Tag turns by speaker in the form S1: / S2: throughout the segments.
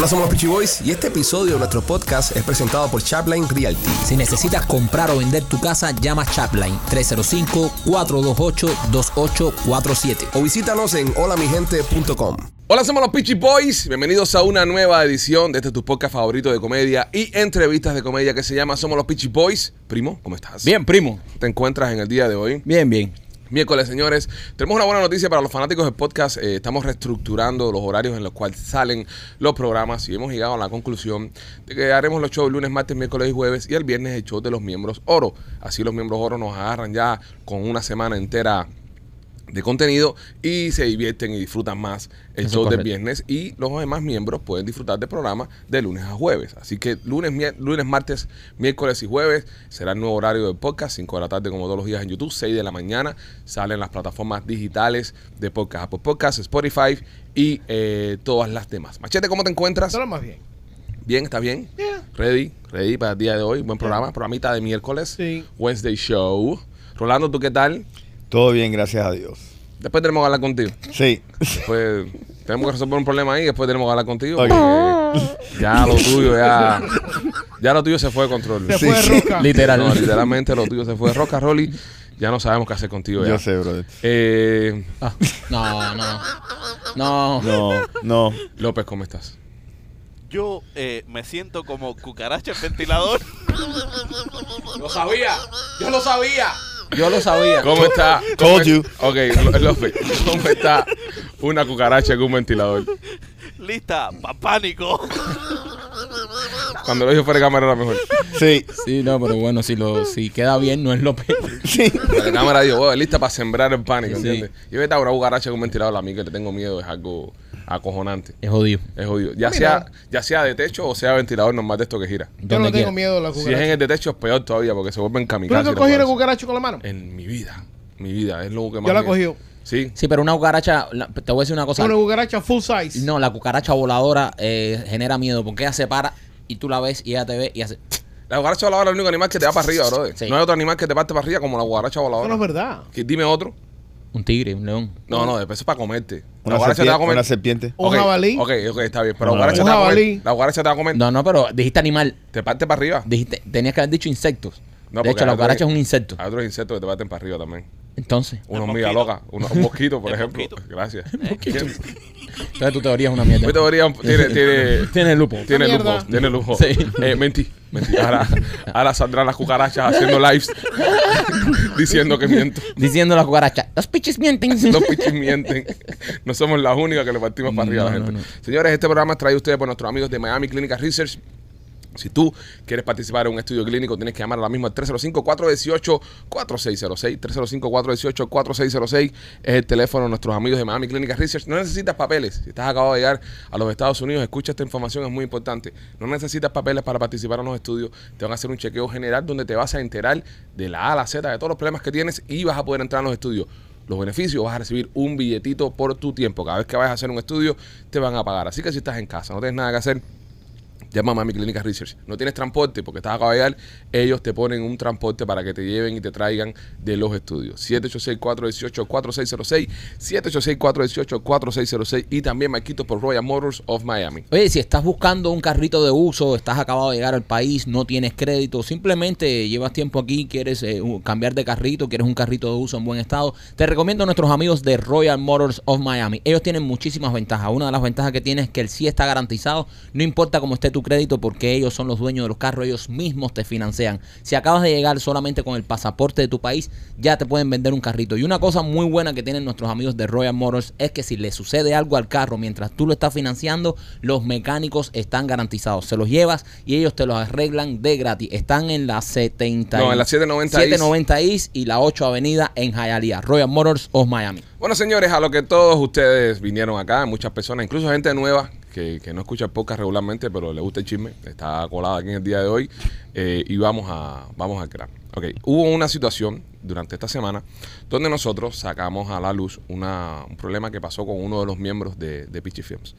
S1: Hola, somos los Peachy Boys y este episodio de nuestro podcast es presentado por Chapline Realty.
S2: Si necesitas comprar o vender tu casa, llama Chapline 305-428-2847.
S1: O visítanos en holamigente.com. Hola, somos los Peachy Boys. Bienvenidos a una nueva edición de este tu podcast favorito de comedia y entrevistas de comedia que se llama Somos los Peachy Boys. Primo, ¿cómo estás?
S2: Bien, primo.
S1: ¿Te encuentras en el día de hoy?
S2: Bien, bien.
S1: Miércoles, señores. Tenemos una buena noticia para los fanáticos del podcast. Eh, estamos reestructurando los horarios en los cuales salen los programas y hemos llegado a la conclusión de que haremos los shows lunes, martes, miércoles y jueves y el viernes el show de los miembros oro. Así los miembros oro nos agarran ya con una semana entera de contenido y se divierten y disfrutan más el
S2: Eso
S1: show del viernes y los demás miembros pueden disfrutar del programa de lunes a jueves. Así que lunes, lunes, martes, miércoles y jueves será el nuevo horario del podcast, 5 de la tarde como todos los días en YouTube, 6 de la mañana salen las plataformas digitales de podcast, Apple Podcasts, Spotify y eh, todas las demás. Machete, ¿cómo te encuentras?
S3: Todo más bien.
S1: Bien, ¿estás bien?
S3: Yeah.
S1: Ready, ready para el día de hoy. Buen programa, programita de miércoles.
S3: Sí.
S1: Wednesday Show. Rolando, ¿tú qué tal?
S4: Todo bien, gracias a Dios.
S1: Después tenemos que hablar contigo.
S4: Sí.
S1: Después tenemos que resolver un problema ahí después tenemos que hablar contigo.
S4: Ok.
S1: Porque ya lo tuyo, ya, ya lo tuyo se fue de control.
S3: Se
S4: Sí,
S3: fue de
S4: sí.
S3: roca.
S2: Literal.
S1: No, literalmente lo tuyo se fue de roca, Rolly. Ya no sabemos qué hacer contigo. Ya.
S4: Yo sé, brother.
S1: Eh,
S2: Ah, no, no. No.
S4: No, no.
S1: López, ¿cómo estás?
S5: Yo eh, me siento como cucaracha en ventilador.
S1: Lo sabía, yo lo sabía.
S2: Yo lo sabía.
S1: ¿Cómo está? ¿Cómo
S4: Told you.
S1: Ok, López, ¿cómo está una cucaracha en un ventilador?
S5: Lista, pa' pánico.
S1: Cuando lo dije fuera de cámara era mejor.
S4: Sí,
S2: Sí, no, pero bueno, si lo si queda bien, no es lo peor.
S4: sí.
S1: De cámara digo, "Bueno, lista para sembrar el pánico,
S2: Sí.
S1: ¿entiendes? Yo estaba una cucaracha en un ventilador, a mí que le tengo miedo es algo acojonante.
S2: Es jodido.
S1: Es jodido. Ya
S3: Mira.
S1: sea, ya sea de techo o sea ventilador normal de esto que gira.
S3: Yo
S2: Donde
S3: no tengo
S2: quiera.
S3: miedo de la
S1: Si es
S3: cucaracha.
S1: en el de techo es peor todavía porque se vuelven
S3: ¿Tú
S1: kamikazes.
S3: nunca
S1: los
S3: cogieron
S1: cucarachas.
S3: cucaracha con la mano?
S1: En mi vida, mi vida, es lo que más
S3: Yo la he cogido.
S1: Sí.
S2: Sí, pero una cucaracha, la- te voy a decir una cosa.
S3: Una cucaracha full size.
S2: No, la cucaracha voladora eh, genera miedo porque ella se para y tú la ves y ella te ve y hace.
S1: La cucaracha voladora es el único animal que te va para arriba, brother.
S2: Sí.
S1: No hay otro animal que te parte para arriba como la cucaracha
S3: Eso
S1: voladora.
S3: no es verdad.
S1: Que- Dime otro.
S2: Un tigre, un león.
S1: No, no, después es para comerte. La
S4: Una,
S1: cucaracha te va a
S4: serpiente,
S1: comer.
S4: una serpiente.
S3: Un jabalí.
S1: Ok, ok, está bien. Pero la
S3: un
S1: te va a comer.
S3: jabalí.
S1: La cucaracha te va a comer.
S2: No, no, pero dijiste animal.
S1: Te parte para arriba.
S2: Dijiste, tenías que haber dicho insectos.
S1: No,
S2: de hecho, la
S1: hay otros-
S2: cucaracha es un insecto.
S1: Hay otros insectos que te parten para arriba también.
S2: Entonces,
S1: Una hormiga loca. Una- un mosquito, por ejemplo. Gracias.
S2: Entonces tu teoría es una mierda.
S1: Mi teoría tiene, tiene,
S2: Tiene lupo.
S1: tiene. Tiene lujo.
S2: Sí.
S1: Eh, mentí. mentí. Ahora, ahora saldrán las cucarachas haciendo lives diciendo que miento.
S2: Diciendo la cucaracha, los pichis mienten.
S1: Los pichis mienten. No somos las únicas que le partimos para arriba a la gente.
S2: no, no.
S1: Señores, este programa es traído a ustedes por nuestros amigos de Miami Clinical Research. Si tú quieres participar en un estudio clínico, tienes que llamar ahora mismo al 305-418-4606. 305-418-4606 es el teléfono de nuestros amigos de Miami Clinical Research. No necesitas papeles. Si estás acabado de llegar a los Estados Unidos, escucha esta información, es muy importante. No necesitas papeles para participar en los estudios. Te van a hacer un chequeo general donde te vas a enterar de la A a la Z, de todos los problemas que tienes y vas a poder entrar en los estudios. Los beneficios, vas a recibir un billetito por tu tiempo. Cada vez que vayas a hacer un estudio, te van a pagar. Así que si estás en casa, no tienes nada que hacer, Llama a Mami Clínica Research. No tienes transporte porque estás acabado de llegar, ellos te ponen un transporte para que te lleven y te traigan de los estudios. 786-418-4606, 786-418-4606 y también Marquitos por Royal Motors of Miami.
S2: Oye, si estás buscando un carrito de uso, estás acabado de llegar al país, no tienes crédito, simplemente llevas tiempo aquí, quieres eh, cambiar de carrito, quieres un carrito de uso en buen estado, te recomiendo a nuestros amigos de Royal Motors of Miami. Ellos tienen muchísimas ventajas. Una de las ventajas que tienen es que el sí está garantizado, no importa cómo esté tu crédito, porque ellos son los dueños de los carros, ellos mismos te financian. Si acabas de llegar solamente con el pasaporte de tu país, ya te pueden vender un carrito. Y una cosa muy buena que tienen nuestros amigos de Royal Motors es que si le sucede algo al carro mientras tú lo estás financiando, los mecánicos están garantizados. Se los llevas y ellos te los arreglan de gratis. Están en la 70
S1: No, en la 790 East.
S2: 790 East y la 8 Avenida en Hialeah. Royal Motors of Miami.
S1: Bueno, señores, a lo que todos ustedes vinieron acá, muchas personas, incluso gente nueva que, no escucha el podcast regularmente, pero le gusta el chisme, está colada aquí en el día de hoy eh, y vamos a vamos al grano. Ok, hubo una situación durante esta semana donde nosotros sacamos a la luz un problema que pasó con uno de los miembros de, de Pichi Films.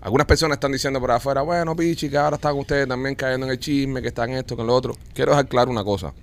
S1: Algunas personas están diciendo por afuera, bueno, Pichi, que ahora están ustedes también cayendo en el chisme, que están esto, que lo otro. Quiero dejar claro una cosa.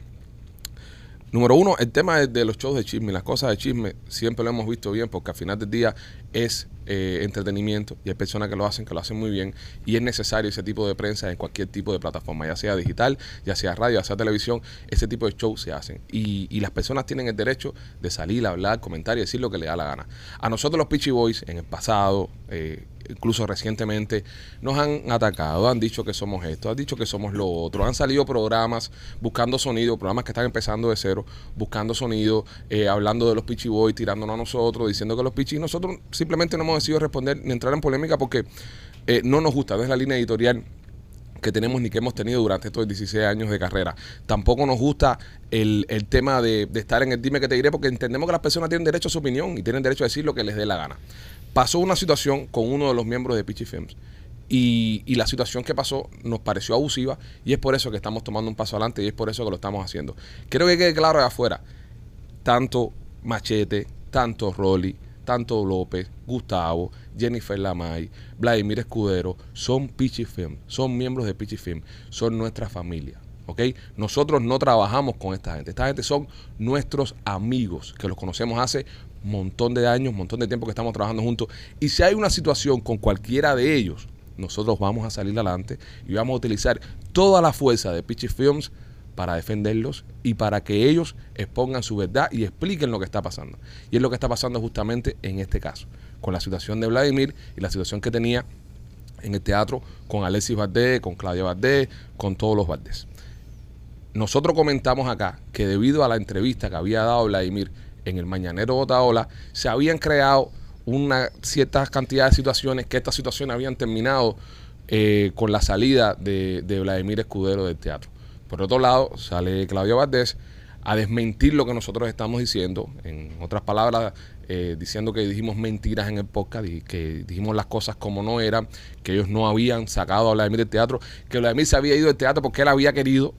S1: Número uno, el tema de, de los shows de chisme, las cosas de chisme, siempre lo hemos visto bien porque al final del día es eh, entretenimiento y hay personas que lo hacen, que lo hacen muy bien y es necesario ese tipo de prensa en cualquier tipo de plataforma, ya sea digital, ya sea radio, ya sea televisión, ese tipo de shows se hacen y, y las personas tienen el derecho de salir, hablar, comentar y decir lo que le da la gana. A nosotros los Pitchy Boys en el pasado, eh, incluso recientemente, nos han atacado, han dicho que somos esto, han dicho que somos lo otro, han salido programas buscando sonido, programas que están empezando de cero, buscando sonido, eh, hablando de los Pitchy Boys, tirándonos a nosotros, diciendo que los Pitchy, nosotros simplemente no hemos decidido responder ni entrar en polémica porque eh, no nos gusta, no es la línea editorial que tenemos ni que hemos tenido durante estos 16 años de carrera. Tampoco nos gusta el, el tema de, de estar en el dime que te diré porque entendemos que las personas tienen derecho a su opinión y tienen derecho a decir lo que les dé la gana. Pasó una situación con uno de los miembros de Pitchy Films y, y la situación que pasó nos pareció abusiva y es por eso que estamos tomando un paso adelante y es por eso que lo estamos haciendo. Quiero que quede claro de afuera, tanto Machete, tanto Rolly, tanto López, Gustavo, Jennifer Lamay, Vladimir Escudero, son Pichi Film, son miembros de Pichi Film, son nuestra familia. ¿Ok? Nosotros no trabajamos con esta gente. Esta gente son nuestros amigos, que los conocemos hace un montón de años, un montón de tiempo que estamos trabajando juntos. Y si hay una situación con cualquiera de ellos, nosotros vamos a salir adelante y vamos a utilizar toda la fuerza de Pichi Films para defenderlos y para que ellos expongan su verdad y expliquen lo que está pasando. Y es lo que está pasando justamente en este caso, con la situación de Vladimir y la situación que tenía en el teatro con Alexis Valdés, con Claudia Valdés, con todos los Valdés. Nosotros comentamos acá que debido a la entrevista que había dado Vladimir en el Mañanero Botaola, se habían creado una cierta cantidad de situaciones que estas situaciones habían terminado eh, con la salida de, Vladimir Escudero del teatro. Por otro lado, sale Claudio Valdés a desmentir lo que nosotros estamos diciendo. En otras palabras, eh, diciendo que dijimos mentiras en el podcast y que dijimos las cosas como no eran, que ellos no habían sacado a Vladimir del teatro, que Vladimir se había ido del teatro porque él había querido.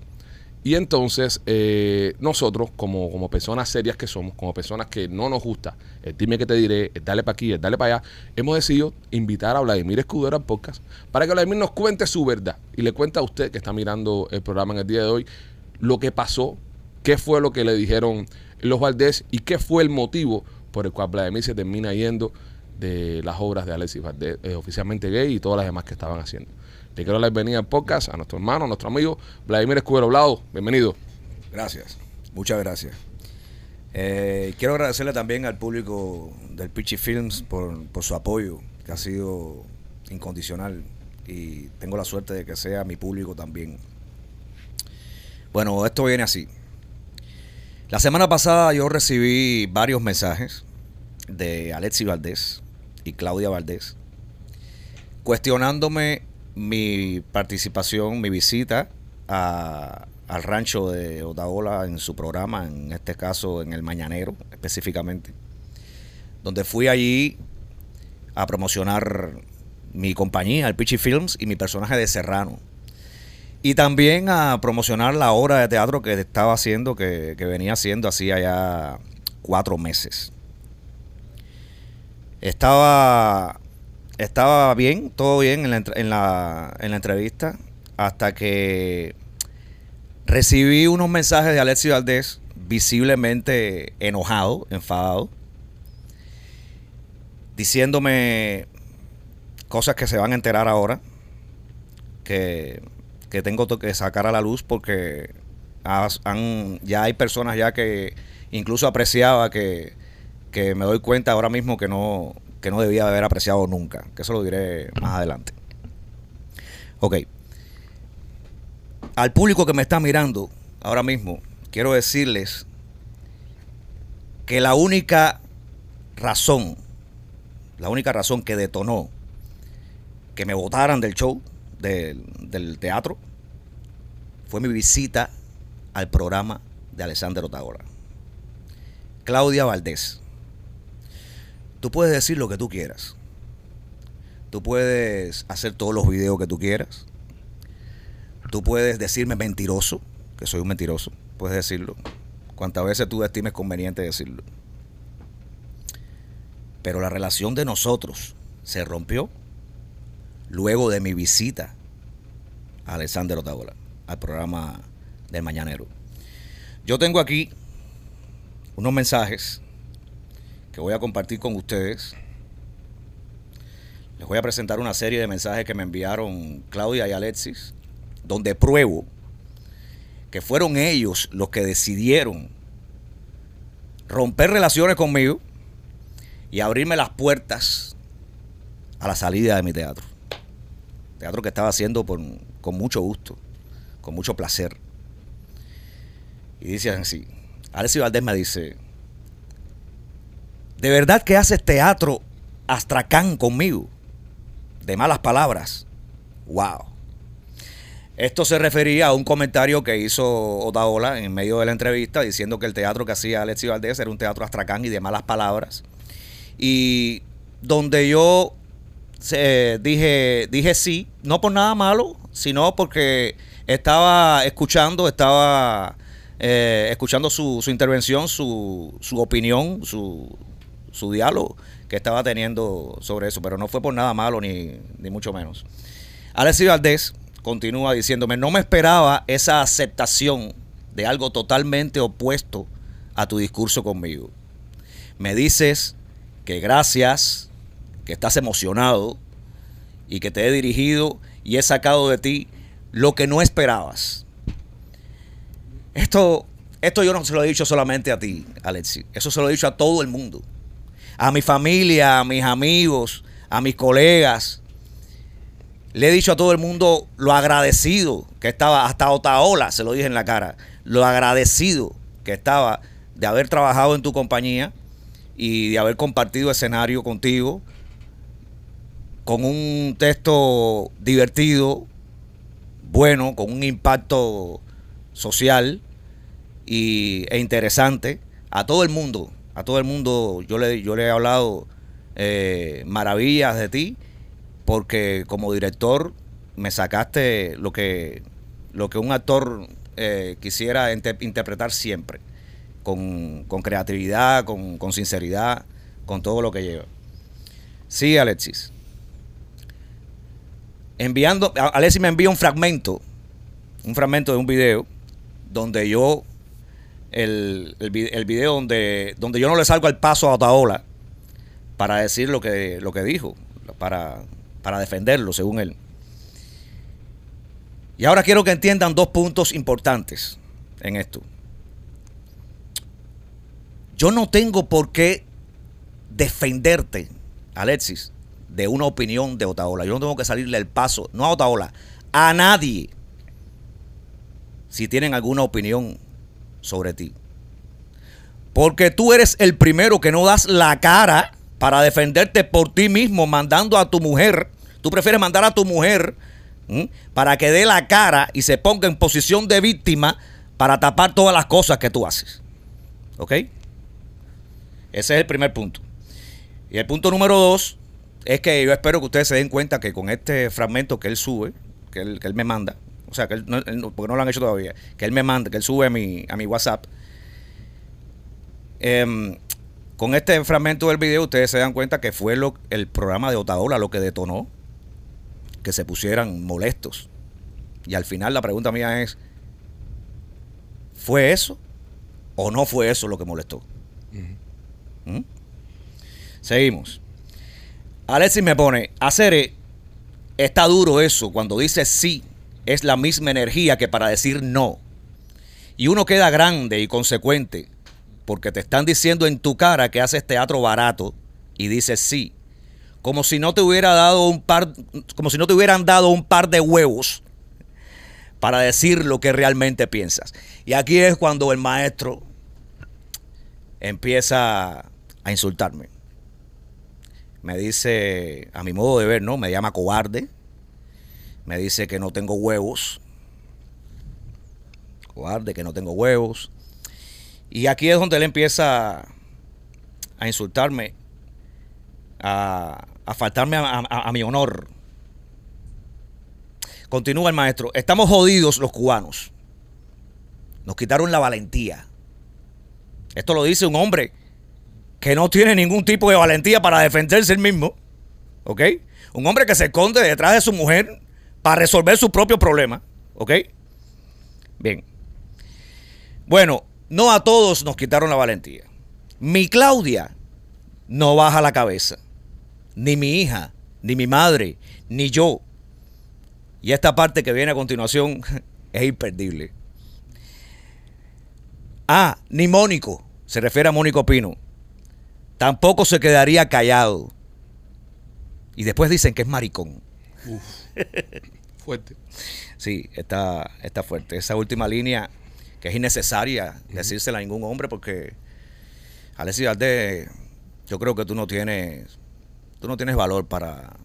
S1: Y entonces eh, nosotros, como, como personas serias que somos, como personas que no nos gusta, el dime que te diré, el dale para aquí, el dale para allá, hemos decidido invitar a Vladimir Escudero al podcast para que Vladimir nos cuente su verdad y le cuente a usted que está mirando el programa en el día de hoy lo que pasó, qué fue lo que le dijeron los Valdés y qué fue el motivo por el cual Vladimir se termina yendo de las obras de Alexis Valdés, eh, oficialmente gay y todas las demás que estaban haciendo. Le quiero dar la bienvenida al podcast a nuestro hermano, a nuestro amigo Vladimir Escudero Blado. Bienvenido.
S3: Gracias, muchas gracias. Eh, quiero agradecerle también al público del Pitchy Films por su apoyo, que ha sido incondicional. Y tengo la suerte de que sea mi público también. Bueno, esto viene así. La semana pasada yo recibí varios mensajes de Alexi Valdés y Claudia Valdés cuestionándome mi participación, mi visita a- al rancho de Otaola en su programa, en este caso en el Mañanero específicamente, donde fui allí a promocionar mi compañía, el Pitchy Films, y mi personaje de Serrano. Y también a promocionar la obra de teatro que estaba haciendo, que, que venía haciendo hacía ya cuatro meses. Estaba, estaba bien, todo bien en la, en la, en la entrevista, hasta que recibí unos mensajes de Alexis Valdés visiblemente enojado, enfadado, diciéndome cosas que se van a enterar ahora, que, que tengo que sacar a la luz porque han- ya hay personas ya que incluso apreciaba que, que me doy cuenta ahora mismo que no, que no debía haber apreciado nunca, que eso lo diré más adelante. Ok. Al público que me está mirando ahora mismo, quiero decirles que la única razón, la única razón que detonó que me votaran del show, del, del teatro, fue mi visita al programa de Alessandro Otaola. Claudia Valdés. Tú puedes decir lo que tú quieras. Tú puedes hacer todos los videos que tú quieras. Tú puedes decirme mentiroso, que soy un mentiroso. Puedes decirlo. Cuantas veces tú estimes conveniente decirlo. Pero la relación de nosotros se rompió luego de mi visita a Alexander Otaola, al programa del Mañanero. Yo tengo aquí unos mensajes que voy a compartir con ustedes les voy a presentar una serie de mensajes que me enviaron Claudia y Alexis, donde pruebo que fueron ellos los que decidieron romper relaciones conmigo y abrirme las puertas a la salida de mi teatro. Teatro que estaba haciendo con mucho gusto, con mucho placer. Y dice así, Alexis Valdés me dice, ¿de verdad que haces teatro astracán conmigo? De malas palabras. Wow. Esto se refería a un comentario que hizo Otaola en medio de la entrevista diciendo que el teatro que hacía Alexis Valdés era un teatro astracán y de malas palabras. Y donde yo se- dije, dije sí, no por nada malo, sino porque estaba escuchando, estaba eh, escuchando su, su intervención, su, su opinión, su, su diálogo que estaba teniendo sobre eso, pero no fue por nada malo ni, ni mucho menos. Alexis Valdés continúa diciéndome, no me esperaba esa aceptación de algo totalmente opuesto a tu discurso conmigo. Me dices que gracias, que estás emocionado y que te he dirigido y he sacado de ti lo que no esperabas. Esto, esto yo no se lo he dicho solamente a ti, Alexi. Eso se lo he dicho a todo el mundo. A mi familia, a mis amigos, a mis colegas. Le he dicho a todo el mundo lo agradecido que estaba, hasta Otaola se lo dije en la cara, lo agradecido que estaba de haber trabajado en tu compañía y de haber compartido escenario contigo con un texto divertido, bueno, con un impacto social y, e interesante a todo el mundo. A todo el mundo yo le, yo le he hablado eh, maravillas de ti porque como director me sacaste lo que, lo que un actor eh, quisiera inter- interpretar siempre, con, con creatividad, con, con sinceridad, con todo lo que lleva. Sí, Alexis. Enviando, Alexis me envía un fragmento, un fragmento de un video donde yo, el, el, vi- el video donde, donde yo no le salgo al paso a Otaola para decir lo que, lo que dijo, para, para defenderlo, según él. Y ahora quiero que entiendan dos puntos importantes en esto. Yo no tengo por qué defenderte, Alexis, de una opinión de Otaola. Yo no tengo que salirle el paso, no a Otaola, a nadie, si tienen alguna opinión sobre ti. Porque tú eres el primero que no das la cara para defenderte por ti mismo, mandando a tu mujer. Tú prefieres mandar a tu mujer para que dé la cara y se ponga en posición de víctima para tapar todas las cosas que tú haces. ¿Ok? Ese es el primer punto. Y el punto número dos es que yo espero que ustedes se den cuenta que con este fragmento que él sube, que él me manda, o sea, que él no- él porque no lo han hecho todavía, que él me manda, que él sube a mi, a mi WhatsApp, em, con este fragmento del video ustedes se dan cuenta que fue lo, el programa de Otaola lo que detonó que se pusieran molestos. Y al final la pregunta mía es, ¿fue eso o no fue eso lo que molestó? ¿Mm? Seguimos. Alexis me pone, hacer está duro eso, cuando dice sí, es la misma energía que para decir no. Y uno queda grande y consecuente, porque te están diciendo en tu cara que haces teatro barato y dices sí. Como si no te hubiera dado un par, como si no te hubieran dado un par de huevos para decir lo que realmente piensas. Y aquí es cuando el maestro empieza a insultarme. Me dice, a mi modo de ver, ¿no? Me llama cobarde. Me dice que no tengo huevos. Cobarde, que no tengo huevos. Y aquí es donde él empieza a insultarme, a, faltarme a, a- a mi honor. Continúa el maestro. Estamos jodidos los cubanos. Nos quitaron la valentía. Esto lo dice un hombre que no tiene ningún tipo de valentía para defenderse él mismo. ¿Ok? Un hombre que se esconde detrás de su mujer para resolver su propio problema. ¿Ok? Bien. Bueno, no a todos nos quitaron la valentía. Mi Claudia no baja la cabeza. Ni mi hija ni mi madre, ni yo. Y esta parte que viene a continuación es imperdible. Ah, ni Mónico, se refiere a Mónico Pino, tampoco se quedaría callado. Y después dicen que es maricón.
S1: Fuerte.
S3: Sí, está, está fuerte. Esa última línea que es innecesaria decírsela a ningún hombre porque Alexis Valdés, yo creo que tú no tienes, tú no tienes valor para,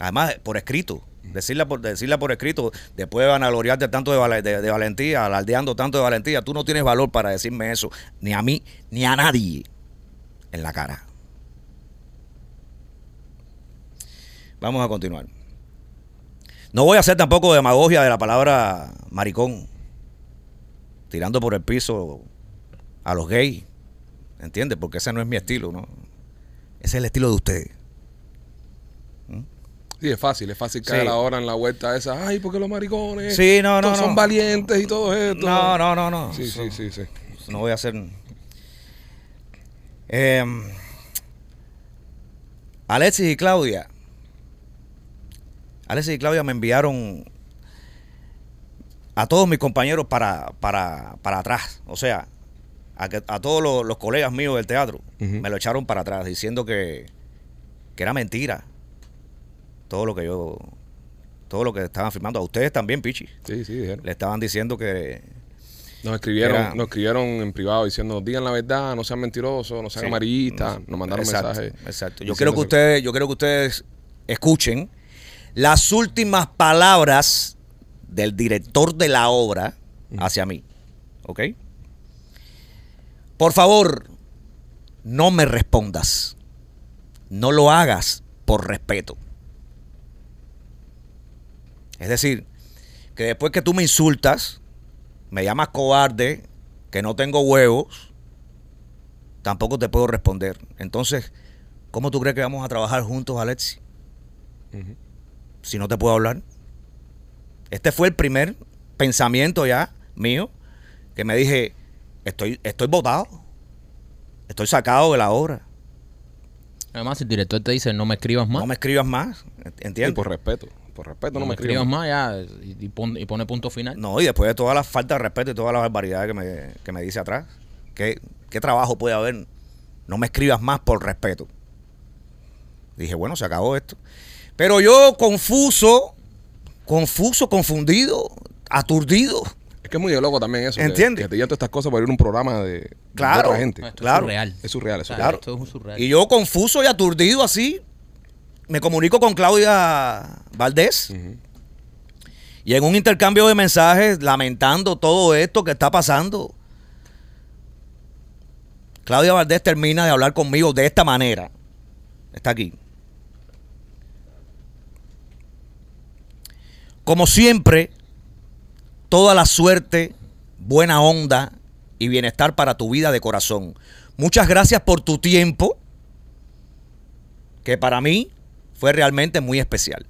S3: además por escrito, decirla por, decirla por escrito, después de vanagloriarte tanto de, vale- de- de valentía, alardeando tanto de valentía, tú no tienes valor para decirme eso, ni a mí, ni a nadie en la cara. Vamos a continuar. No voy a hacer tampoco demagogia de la palabra maricón, tirando por el piso a los gays, ¿entiendes? Porque ese no es mi estilo, ¿no? Ese es el estilo de ustedes.
S1: Sí, es fácil, es fácil caer
S3: Sí.
S1: ahora en la vuelta esa. Ay, porque los maricones
S3: Sí, no, no,
S1: todos son
S3: no.
S1: valientes y todo esto.
S3: No, no, no, no.
S1: Sí, sí, sí, sí.
S3: No voy a hacer. Eh, Alexis y Claudia. Alexis y Claudia me enviaron a todos mis compañeros para, para, para atrás. O sea, a, que- a todos los, los colegas míos del teatro me lo echaron para atrás diciendo que, que era mentira. Todo lo que yo. Todo lo que estaban firmando. A ustedes también, Pichi.
S1: Sí, sí, dijeron.
S3: Le estaban diciendo que,
S1: Nos escribieron,
S3: Era-
S1: nos escribieron en privado diciendo, digan la verdad, no sean mentirosos, no sean
S3: Sí.
S1: amarillistas. Nos mandaron
S3: Exacto,
S1: mensajes.
S3: Exacto. Yo quiero que ustedes, yo quiero que ustedes escuchen las últimas palabras del director de la obra hacia mí. ¿Ok? Por favor, no me respondas. No lo hagas por respeto. Es decir, que después que tú me insultas, me llamas cobarde, que no tengo huevos, tampoco te puedo responder. Entonces, ¿cómo tú crees que vamos a trabajar juntos, Alexi?
S1: Ujú.
S3: Si no te puedo hablar. Este fue el primer pensamiento ya mío que me dije, estoy, estoy botado. Estoy sacado de la obra.
S2: Además, el director te dice, no me escribas más.
S3: No me escribas más.
S1: Sí,
S3: ¿Entiendes?
S1: por respeto. Por respeto,
S2: no,
S1: no,
S2: me
S1: me
S2: escribas
S1: escriban.
S2: más ya y, y pon- y pone punto final.
S3: No, y después de toda la falta de respeto y toda la barbaridad que me, que me dice atrás, ¿qué, ¿qué trabajo puede haber? No me escribas más por respeto. Dije, bueno, se acabó esto. Pero yo confuso, confuso, confundido, aturdido.
S1: Es que es muy de loco también eso. que-
S3: ¿Entiendes?
S1: Que, te digan todas estas cosas por ir a un programa de, de
S3: Claro.
S1: otra gente.
S2: No, esto
S3: claro.
S2: es surreal.
S1: Es surreal, es
S2: Claro. Esto es un surreal.
S3: Y yo confuso y aturdido así, me comunico con Claudia Valdés. Y en un intercambio de mensajes, lamentando todo esto que está pasando, Claudia Valdés termina de hablar conmigo de esta manera. Está aquí. Como siempre, toda la suerte, buena onda y bienestar para tu vida de corazón. Muchas gracias por tu tiempo, que para mí fue realmente muy especial.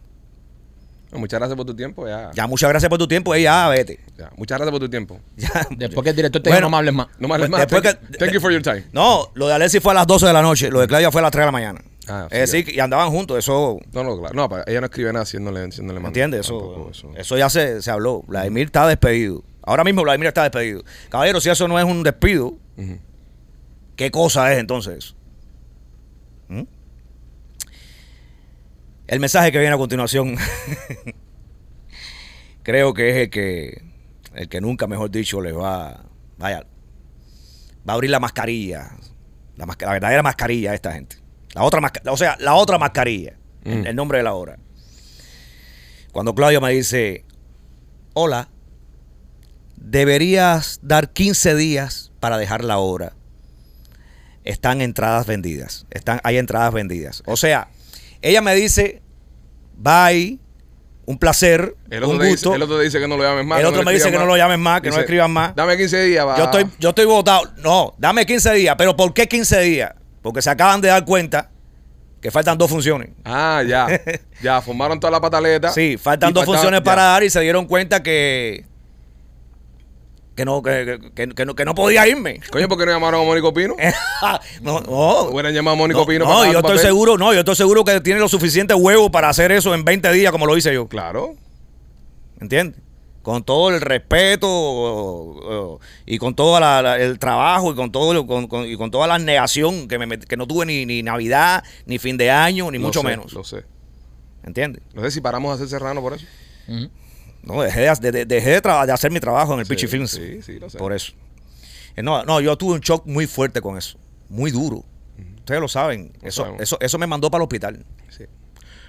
S1: No, muchas gracias por tu tiempo. Ya,
S3: Ya, muchas gracias por tu tiempo. Y ya, vete.
S1: ya. Muchas gracias por tu tiempo.
S3: Ya.
S2: Después que el director te
S3: Bueno,
S2: diga, no me hables más.
S1: No me hables
S3: Pues
S1: más.
S3: después
S1: Thank,
S3: que-
S1: thank you for your time.
S3: No, lo de Alexis fue a las 12 de la noche, lo de Claudia fue a las 3 de la mañana.
S1: Ah, sí,
S3: es decir, y andaban juntos, eso,
S1: No, no, claro. No, ella no escribe nada haciéndole, haciéndole mando.
S3: ¿entiendes? Eso,
S1: Tampoco
S3: eso.
S1: eso.
S3: ya se, se habló. Vladimir está despedido. Ahora mismo Vladimir está despedido. Caballero, si eso no es un despido. ¿qué cosa es entonces? ¿Mm? El mensaje que viene a continuación creo que es el que, el que nunca, mejor dicho, les va, vaya, va a abrir la mascarilla, la, masca- la verdadera mascarilla a esta gente. La otra mascarilla, o sea, la otra mascarilla, el,
S1: Mm.
S3: el nombre de la hora. Cuando Claudio me dice, hola, deberías dar 15 días para dejar la obra. Están entradas vendidas. Están, hay entradas vendidas. O sea, ella me dice, bye, un placer,
S1: El
S3: un
S1: otro, te
S3: gusto.
S1: dice, el otro te dice que no lo llames más.
S3: El otro me dice que no lo llames más, que no escribas más.
S1: Dame 15 días. Va.
S3: Yo estoy, yo estoy votado. No, dame 15 días. ¿Pero por qué 15 días? Porque se acaban de dar cuenta que faltan dos funciones.
S1: Ah, ya. ya, formaron toda la pataleta.
S3: Sí, faltan dos funciones
S1: ya.
S3: para dar y se dieron cuenta que que no, que, que- que no, que no podía irme.
S1: Coño, ¿por qué no llamaron a Mónico Pino?
S3: no, no.
S1: Hubieran llamado a Mónico
S3: No,
S1: Pino
S3: no,
S1: para
S3: yo estoy
S1: papel.
S3: seguro, no, yo estoy seguro que tiene los suficientes huevos para hacer eso en 20 días como lo hice yo.
S1: Claro.
S3: ¿Entiendes? Con todo el respeto o- y con todo la- la- el trabajo y con todo lo- con, con- y con toda la negación que, me que no tuve ni, ni Navidad, ni fin de año, ni
S1: Lo
S3: mucho
S1: sé,
S3: menos.
S1: Lo sé.
S3: ¿Entiendes?
S1: No sé si paramos de hacer serrano por eso.
S3: No, dejé de, de- de- dejé de, de hacer mi trabajo en el
S1: Sí,
S3: Pichi Films.
S1: Sí, sí, lo sé.
S3: Por eso. Eh, No, no, yo tuve un shock muy fuerte con eso. Muy duro. Ustedes lo saben.
S1: Lo
S3: Eso,
S1: sabemos.
S3: eso, eso me mandó para el hospital.
S1: Sí.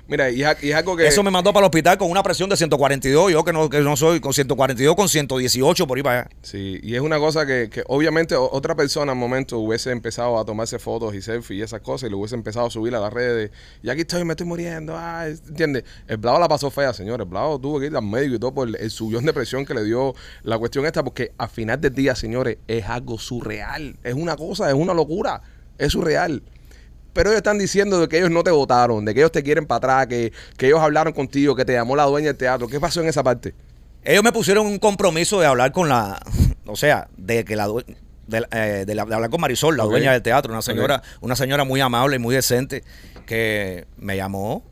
S1: Mira, y es, y es algo que...
S3: Eso me mandó para el hospital con una presión de 142. Yo que no, que no soy con 142, con 118 por ahí para allá.
S1: Sí, y es una cosa que, que obviamente otra persona al momento hubiese empezado a tomarse fotos y selfies y esas cosas y lo hubiese empezado a subir a las redes. Y aquí estoy, me estoy muriendo. Ah, ¿Entiendes? El Blado la pasó fea, señores. El Blado tuvo que ir al médico y todo por el, el subión de presión que le dio la cuestión esta, porque al final del día, señores, es algo surreal. Es una cosa, es una locura. Es surreal. Pero ellos están diciendo de que ellos no te votaron, de que ellos te quieren para atrás, que, que ellos hablaron contigo, que te llamó la dueña del teatro. ¿Qué pasó en esa parte?
S3: Ellos me pusieron un compromiso de hablar con la. O sea, de que la. due- De, la- eh, de la- de hablar con Marisol, la dueña del teatro, una señora, una señora muy amable y muy decente, que me llamó,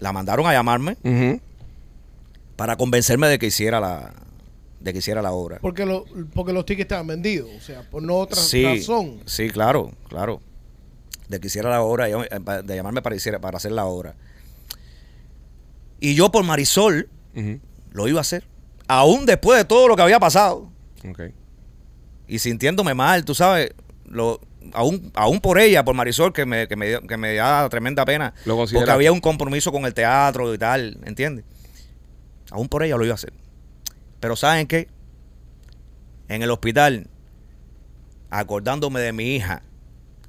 S3: la mandaron a llamarme para convencerme de que hiciera la, de que hiciera la obra.
S6: Porque, lo, porque los tickets estaban vendidos, o sea, por no otra
S3: sí,
S6: razón.
S3: Sí, claro, claro. De que hiciera la obra, eh, de llamarme para, hiciera- para hacer la obra. Y yo por Marisol lo iba a hacer. Aún después de todo lo que había pasado. Y sintiéndome mal, tú sabes, lo, aún, aún por ella, por Marisol, que me, que me, que me da tremenda pena.
S1: Lo
S3: porque había un compromiso con el teatro y tal, ¿entiendes? Aún por ella lo iba a hacer. Pero ¿saben qué? En el hospital, acordándome de mi hija,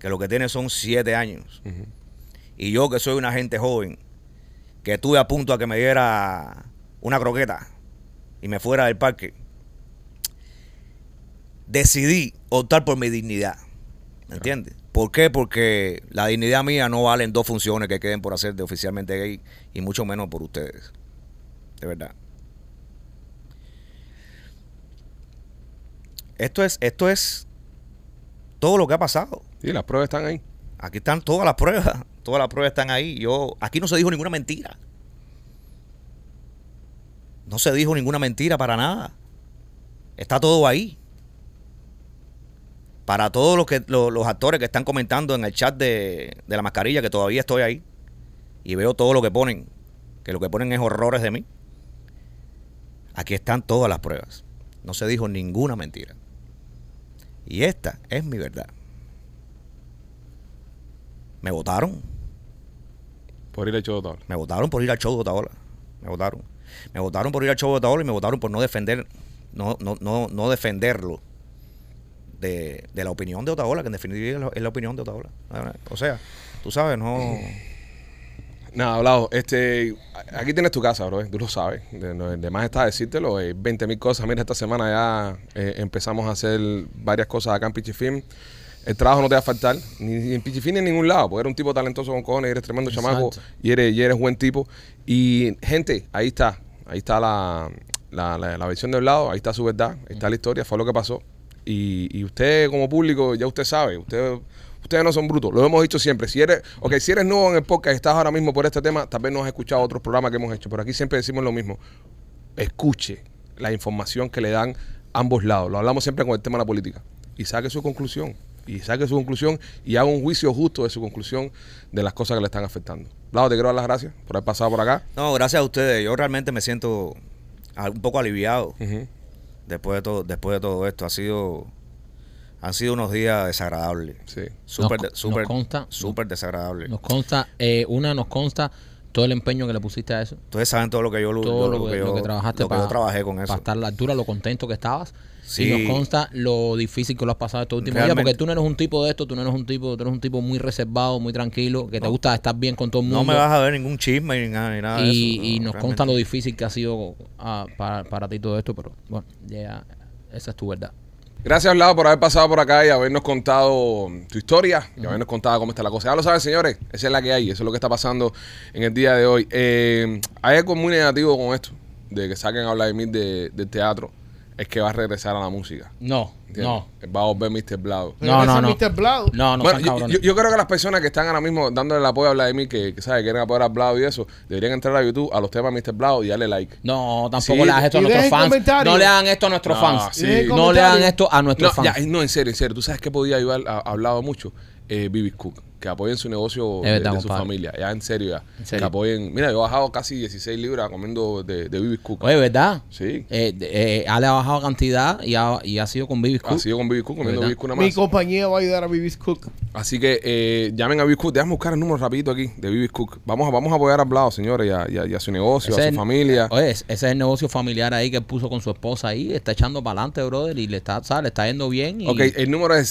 S3: que lo que tiene son siete años, y yo que soy una gente joven, que estuve a punto a que me diera una croqueta y me fuera del parque, decidí optar por mi dignidad. ¿Me entiendes? ¿Por qué? Porque la dignidad mía no vale en dos funciones que queden por hacer de oficialmente gay y mucho menos por ustedes. De verdad. Esto es, esto es todo lo que ha pasado.
S1: Sí, las pruebas están ahí.
S3: Aquí están todas las pruebas. Todas las pruebas están ahí. Yo, aquí no se dijo ninguna mentira. No se dijo ninguna mentira para nada. Está todo ahí. Para todos los, que, lo- los actores que están comentando en el chat de, de la mascarilla, que todavía estoy ahí, y veo todo lo que ponen, que lo que ponen es horrores de mí. Aquí están todas las pruebas. No se dijo ninguna mentira. Y esta es mi verdad. Me votaron.
S1: Por ir hecho todo.
S3: Me votaron por ir al show de Otaola. Me votaron. Me votaron por ir al show de Otaola y me votaron por no defender, no, no, no, no defenderlo de, de la opinión de Otaola, que en definitiva es la, es la opinión de Otaola. O sea, tú sabes, no.
S1: Nada, hablado. Este, aquí tienes tu casa, bro. Tú lo sabes. De, de más está decírtelo. Hay 20 mil cosas. Mira, esta semana ya eh, empezamos a hacer varias cosas acá en Pichifilm. El trabajo no te va a faltar, ni, ni en Pichifilm ni en ningún lado, porque eres un tipo talentoso con cojones, eres tremendo chamaco
S2: Exacto.
S1: y eres, y eres buen tipo. Y, gente, ahí está. Ahí está la, la, la- la versión de lado, ahí está su verdad, ahí está la historia, fue lo que pasó. Y, y usted, como público, ya usted sabe, usted, ustedes no son brutos, lo hemos dicho siempre. Si eres, ok, si eres nuevo en el podcast y estás ahora mismo por este tema, tal vez no has escuchado otros programas que hemos hecho, pero aquí siempre decimos lo mismo. Escuche la información que le dan ambos lados. Lo hablamos siempre con el tema de la política. Y saque su conclusión. Y saque su conclusión y haga un juicio justo de su conclusión de las cosas que le están afectando. Lado, te quiero dar las gracias por haber pasado por acá.
S3: No, gracias a ustedes. Yo realmente me siento un poco aliviado después de todo, después de todo esto. Ha sido, han sido unos días desagradables.
S1: Sí.
S3: Súper,
S2: Nos-
S3: de- súper,
S2: nos consta-
S3: súper desagradables.
S2: Nos consta, eh, una, nos consta todo el empeño que le pusiste a eso.
S3: Ustedes saben todo lo que yo lo,
S2: Todo
S3: lo-
S2: lo, que, lo
S3: yo-
S2: que trabajaste
S3: lo que
S2: para,
S3: yo trabajé con eso.
S2: para estar a la altura, lo contento que estabas.
S3: Sí.
S2: Y nos consta lo difícil que lo has pasado estos últimos días, porque tú no eres un tipo de esto, tú no eres un tipo, tú eres un tipo muy reservado, muy tranquilo, que te gusta estar bien con todo el mundo.
S3: No me vas a ver ningún chisme ni nada, ni nada de
S2: y,
S3: eso.
S2: y
S3: no,
S2: nos
S3: realmente.
S2: consta lo difícil que ha sido ah, para, para ti todo esto, pero bueno, ya esa es tu verdad.
S1: Gracias, Lado, por haber pasado por acá y habernos contado tu historia y habernos contado cómo está la cosa. Ya lo saben, señores, esa es la que hay, eso es lo que está pasando en el día de hoy. Eh, hay algo muy negativo con esto, de que saquen a Vladimir de, del teatro. Es que va a regresar a la música.
S2: No,
S1: ¿entiendes?
S2: no.
S1: Va a volver Mr. Blau.
S2: No, no, no.
S6: Mr. Blau.
S2: No, no
S1: bueno, yo,
S2: cabrones.
S1: yo- yo creo que las personas que están ahora mismo dándole el apoyo a Vladimir, que, que sabe, quieren apoyar a Blau y eso, deberían entrar a YouTube a los temas Mr. Blau y darle like.
S2: No, tampoco
S1: Sí,
S2: le hagas esto a nuestros fans. No le hagan esto a nuestros
S1: No,
S2: fans.
S1: sí.
S2: No le hagan esto a nuestros
S1: No,
S2: fans.
S1: ya, no, en serio, en serio. ¿Tú sabes qué podía ayudar? Hablado mucho. Eh, Cook. Que apoyen su negocio de,
S2: verdad,
S1: de su
S2: compadre.
S1: familia. Ya, en serio, ya.
S2: En serio.
S1: Que apoyen. Mira, yo he bajado casi 16 libras comiendo de, de Bibis Cook.
S2: Oye, ¿verdad?
S1: Sí.
S2: Eh, eh, Ale ha bajado cantidad y ha, y ha sido con Baby
S1: Ha sido con Bibis Cook, comiendo. Bibis Cook nada
S6: Mi
S1: más.
S6: compañía va a ayudar a Bibis Cook.
S1: Así que eh, llamen a Bibis Cook. Déjame buscar el número rapidito aquí de Bibis Cook. Vamos a, vamos a apoyar a Blau, señores, y a, y a- y a su negocio, a su familia.
S2: Oye, ese es el negocio familiar ahí que él puso con su esposa ahí. Está echando para adelante, brother, y le está, ¿sabes? Le está yendo bien. Y,
S1: Ok, el número es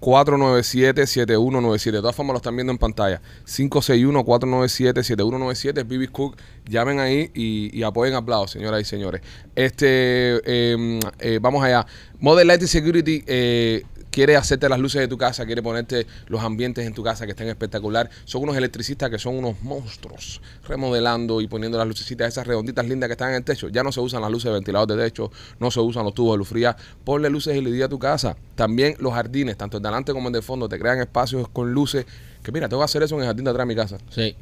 S1: 561-497-7197. De todas formas, lo están viendo en pantalla. 561-497-7197. Bibis Cook. Llamen ahí y, y apoyen a Blau, señoras y señores. Este, eh, eh, vamos allá. Model Lighting Security eh, quiere hacerte las luces de tu casa, quiere ponerte los ambientes en tu casa que estén espectacular. Son unos electricistas que son unos monstruos, remodelando y poniendo las lucecitas, esas redonditas lindas que están en el techo. Ya no se usan las luces de ventilador de techo, no se usan los tubos de luz fría. Ponle luces LED a tu casa. También los jardines, tanto en delante como el fondo, te crean espacios con luces. Que mira, tengo que hacer eso en el jardín de atrás de mi casa.
S2: Sí.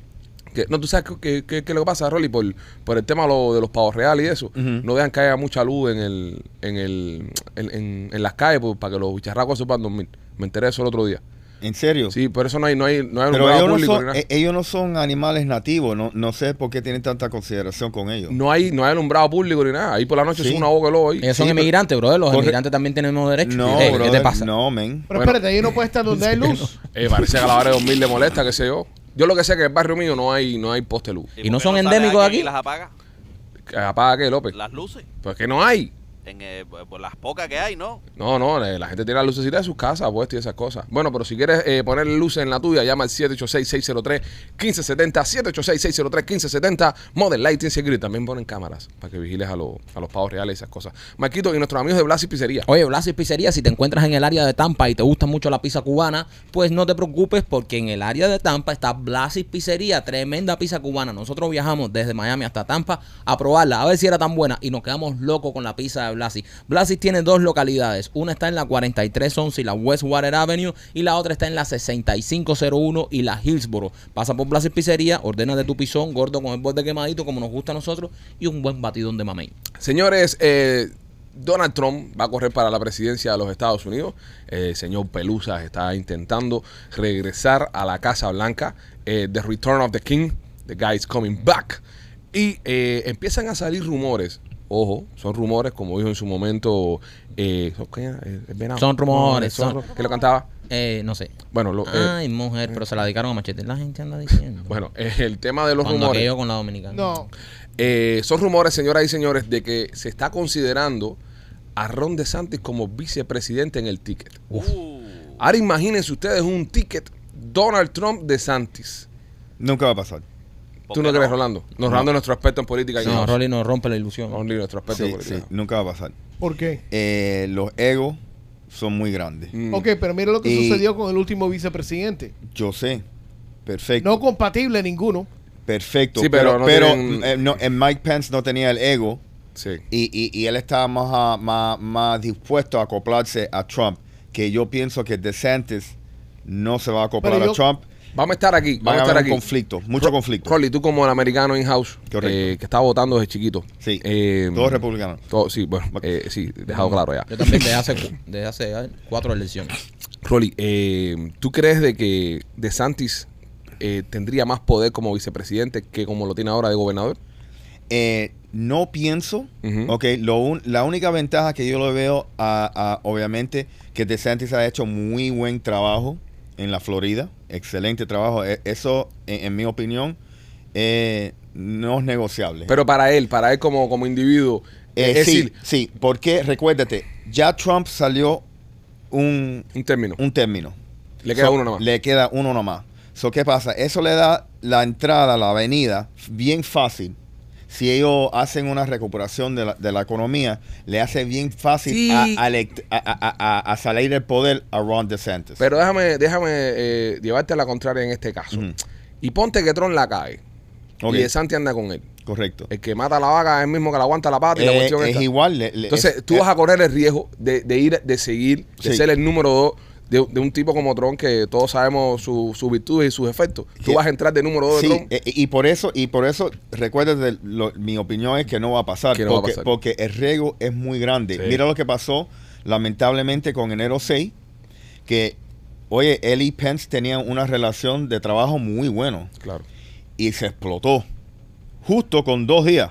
S1: Que, no, tú sabes qué que, que, lo que pasa, Rolly, por, por el tema de, lo- de los pavos reales y eso. No dejan que haya mucha luz en el, en el, en, en- en las calles pues, para que los bicharracos se puedan dormir. Me enteré de eso el otro día.
S4: ¿En serio?
S1: Sí, por eso no hay, no hay, no hay
S4: Pero no,
S1: público
S4: son,
S1: ni nada.
S4: eh, ellos no son animales nativos, no, no sé por qué tienen tanta consideración con ellos.
S1: No hay, no hay alumbrado público ni nada. Ahí por la noche
S4: Sí.
S1: es una boca de lobo ahí.
S2: Ellos son
S4: Sí,
S2: inmigrantes, brother. Los inmigrantes también tenemos derechos.
S4: No,
S2: Eh, ¿Qué te pasa?
S4: no, men.
S6: Pero
S1: Bueno.
S6: espérate, ahí no puede estar donde hay luz.
S1: Eh, parece que a la hora de dormir le molesta, qué sé yo. Yo lo que sé es que en el barrio mío no hay, no hay poste luz.
S2: ¿Y no son endémicos aquí?
S5: las apaga?
S1: ¿Apaga qué, López?
S5: Las luces.
S1: Pues que no hay.
S5: En, eh, por las pocas que hay, ¿no?
S1: No, no, eh, la gente tiene las lucecitas de sus casas puestas y esas cosas. Bueno, pero si quieres eh, ponerle luces en la tuya, llama al 786-603-1570, 786-603-1570, Modern Lighting Security. También ponen cámaras para que vigiles a, los a los pavos reales y esas cosas. Marquito, y nuestros amigos de Blas y Pizzería.
S2: Oye, Blas y Pizzería, si te encuentras en el área de Tampa y te gusta mucho la pizza cubana, pues no te preocupes porque en el área de Tampa está Blas y Pizzería, tremenda pizza cubana. Nosotros viajamos desde Miami hasta Tampa a probarla, a ver si era tan buena y nos quedamos locos con la pizza de Blasi. Blasi tiene dos localidades, una está en la 4311 y la Westwater Avenue y la otra está en la 6501 y la Hillsboro. Pasa por Blas y Pizzería, ordena de tu pisón, gordo con el borde quemadito como nos gusta a nosotros y un buen batidón de mamey.
S1: Señores, eh, Donald Trump va a correr para la presidencia de los Estados Unidos. El señor Pelusa está intentando regresar a la Casa Blanca. Eh, the Return of the King. The guy is coming back. Y eh, empiezan a salir rumores. Ojo, son rumores, como dijo en su momento. Eh, ¿qué era? Eh.
S2: Son rumores,
S1: Son
S2: son-
S1: ¿Qué lo cantaba?
S2: Eh, no sé.
S1: Bueno, lo- eh,
S2: Ay, mujer, pero se la dedicaron a Machete. La gente anda diciendo.
S1: bueno, eh, el tema de los
S2: Cuando
S1: rumores.
S2: aquello con la dominicana.
S6: No.
S1: Eh, son rumores, señoras y señores, de que se está considerando a Ron DeSantis como vicepresidente en el ticket.
S5: Uh,
S1: Ahora imagínense ustedes un ticket Donald Trump DeSantis.
S4: Nunca va a pasar.
S5: ¿Por
S1: ¿Tú
S5: qué
S1: no crees, Rolando? Nos Rolando es nuestro experto en política. y
S2: No,
S1: no,
S2: Rolly nos rompe la ilusión.
S1: Rolly es nuestro experto
S4: Sí,
S1: en
S4: sí,
S1: política.
S4: nunca va a pasar.
S6: ¿Por qué?
S4: Eh, los egos son muy grandes.
S1: Mm.
S6: Ok, pero mira lo que
S4: Y-
S6: sucedió con el último vicepresidente.
S4: Yo sé. Perfecto.
S6: No compatible ninguno.
S4: Perfecto.
S1: Sí, pero
S4: pero
S1: no
S4: pero,
S1: tienen-
S4: eh, no, en Mike Pence no tenía el ego
S1: Sí.
S4: y, y- y él estaba más, a- más, más dispuesto a acoplarse a Trump. Que yo pienso que DeSantis no se va a acoplar
S6: Pero
S4: a
S6: yo-
S4: Trump.
S1: Vamos a estar aquí. Vamos a estar aquí.
S4: conflicto, mucho conflicto.
S1: Rolly, tú como el americano in-house, eh, que está votando desde chiquito.
S4: Sí,
S1: Eh,
S4: todos republicanos.
S1: todo- sí, bueno, eh, sí, dejado claro ya.
S2: Yo también desde hace, desde hace cuatro elecciones.
S1: Rolly, eh, ¿tú crees de que DeSantis eh, tendría más poder como vicepresidente que como lo tiene ahora de gobernador?
S4: Eh, no pienso,
S1: Ujú.
S4: ok, lo un- la única ventaja que yo lo veo, a, a- obviamente, que DeSantis ha hecho muy buen trabajo en la Florida, excelente trabajo. E- Eso, en, en mi opinión, eh, no es negociable.
S1: Pero para él, para él como, como individuo,
S4: Eh,
S1: es
S4: sí,
S1: decir,
S4: sí, porque recuérdate, ya Trump salió un,
S1: un término.
S4: un término.
S1: Le queda
S4: So,
S1: uno nomás.
S4: Le queda uno nomás. So, ¿Qué pasa? Eso le da la entrada, la avenida, bien fácil. Si ellos hacen una recuperación de la, de la economía, le hace bien fácil
S1: Sí.
S4: a, a elect- a- a- a- a salir del poder a Ron DeSantis.
S1: Pero déjame, déjame eh, llevarte a la contraria en este caso. Y ponte que Tron la cae.
S4: Ok.
S1: Y DeSantis anda con él.
S4: Correcto.
S1: El que mata a la vaca es el mismo que la aguanta la pata y la
S4: Eh,
S1: cuestión
S4: es
S1: esta.
S4: igual. le- le-
S1: Entonces,
S4: es-
S1: tú
S4: eh,
S1: vas a correr el riesgo de, de ir, de seguir, de
S4: Sí.
S1: ser el número dos de, de un tipo como Trump que todos sabemos su- sus virtudes y sus efectos. Tú vas a entrar de número dos de
S4: Sí,
S1: Trump.
S4: eh, y por eso, y por eso, recuérdate, lo- mi opinión es que no va a pasar.
S1: No va a
S4: porque,
S1: pasar.
S4: porque el riesgo es muy grande.
S1: Sí.
S4: Mira lo que pasó, lamentablemente, con enero 6, que, oye, él y Pence tenían una relación de trabajo muy bueno
S1: Claro.
S4: y se explotó. Justo con dos días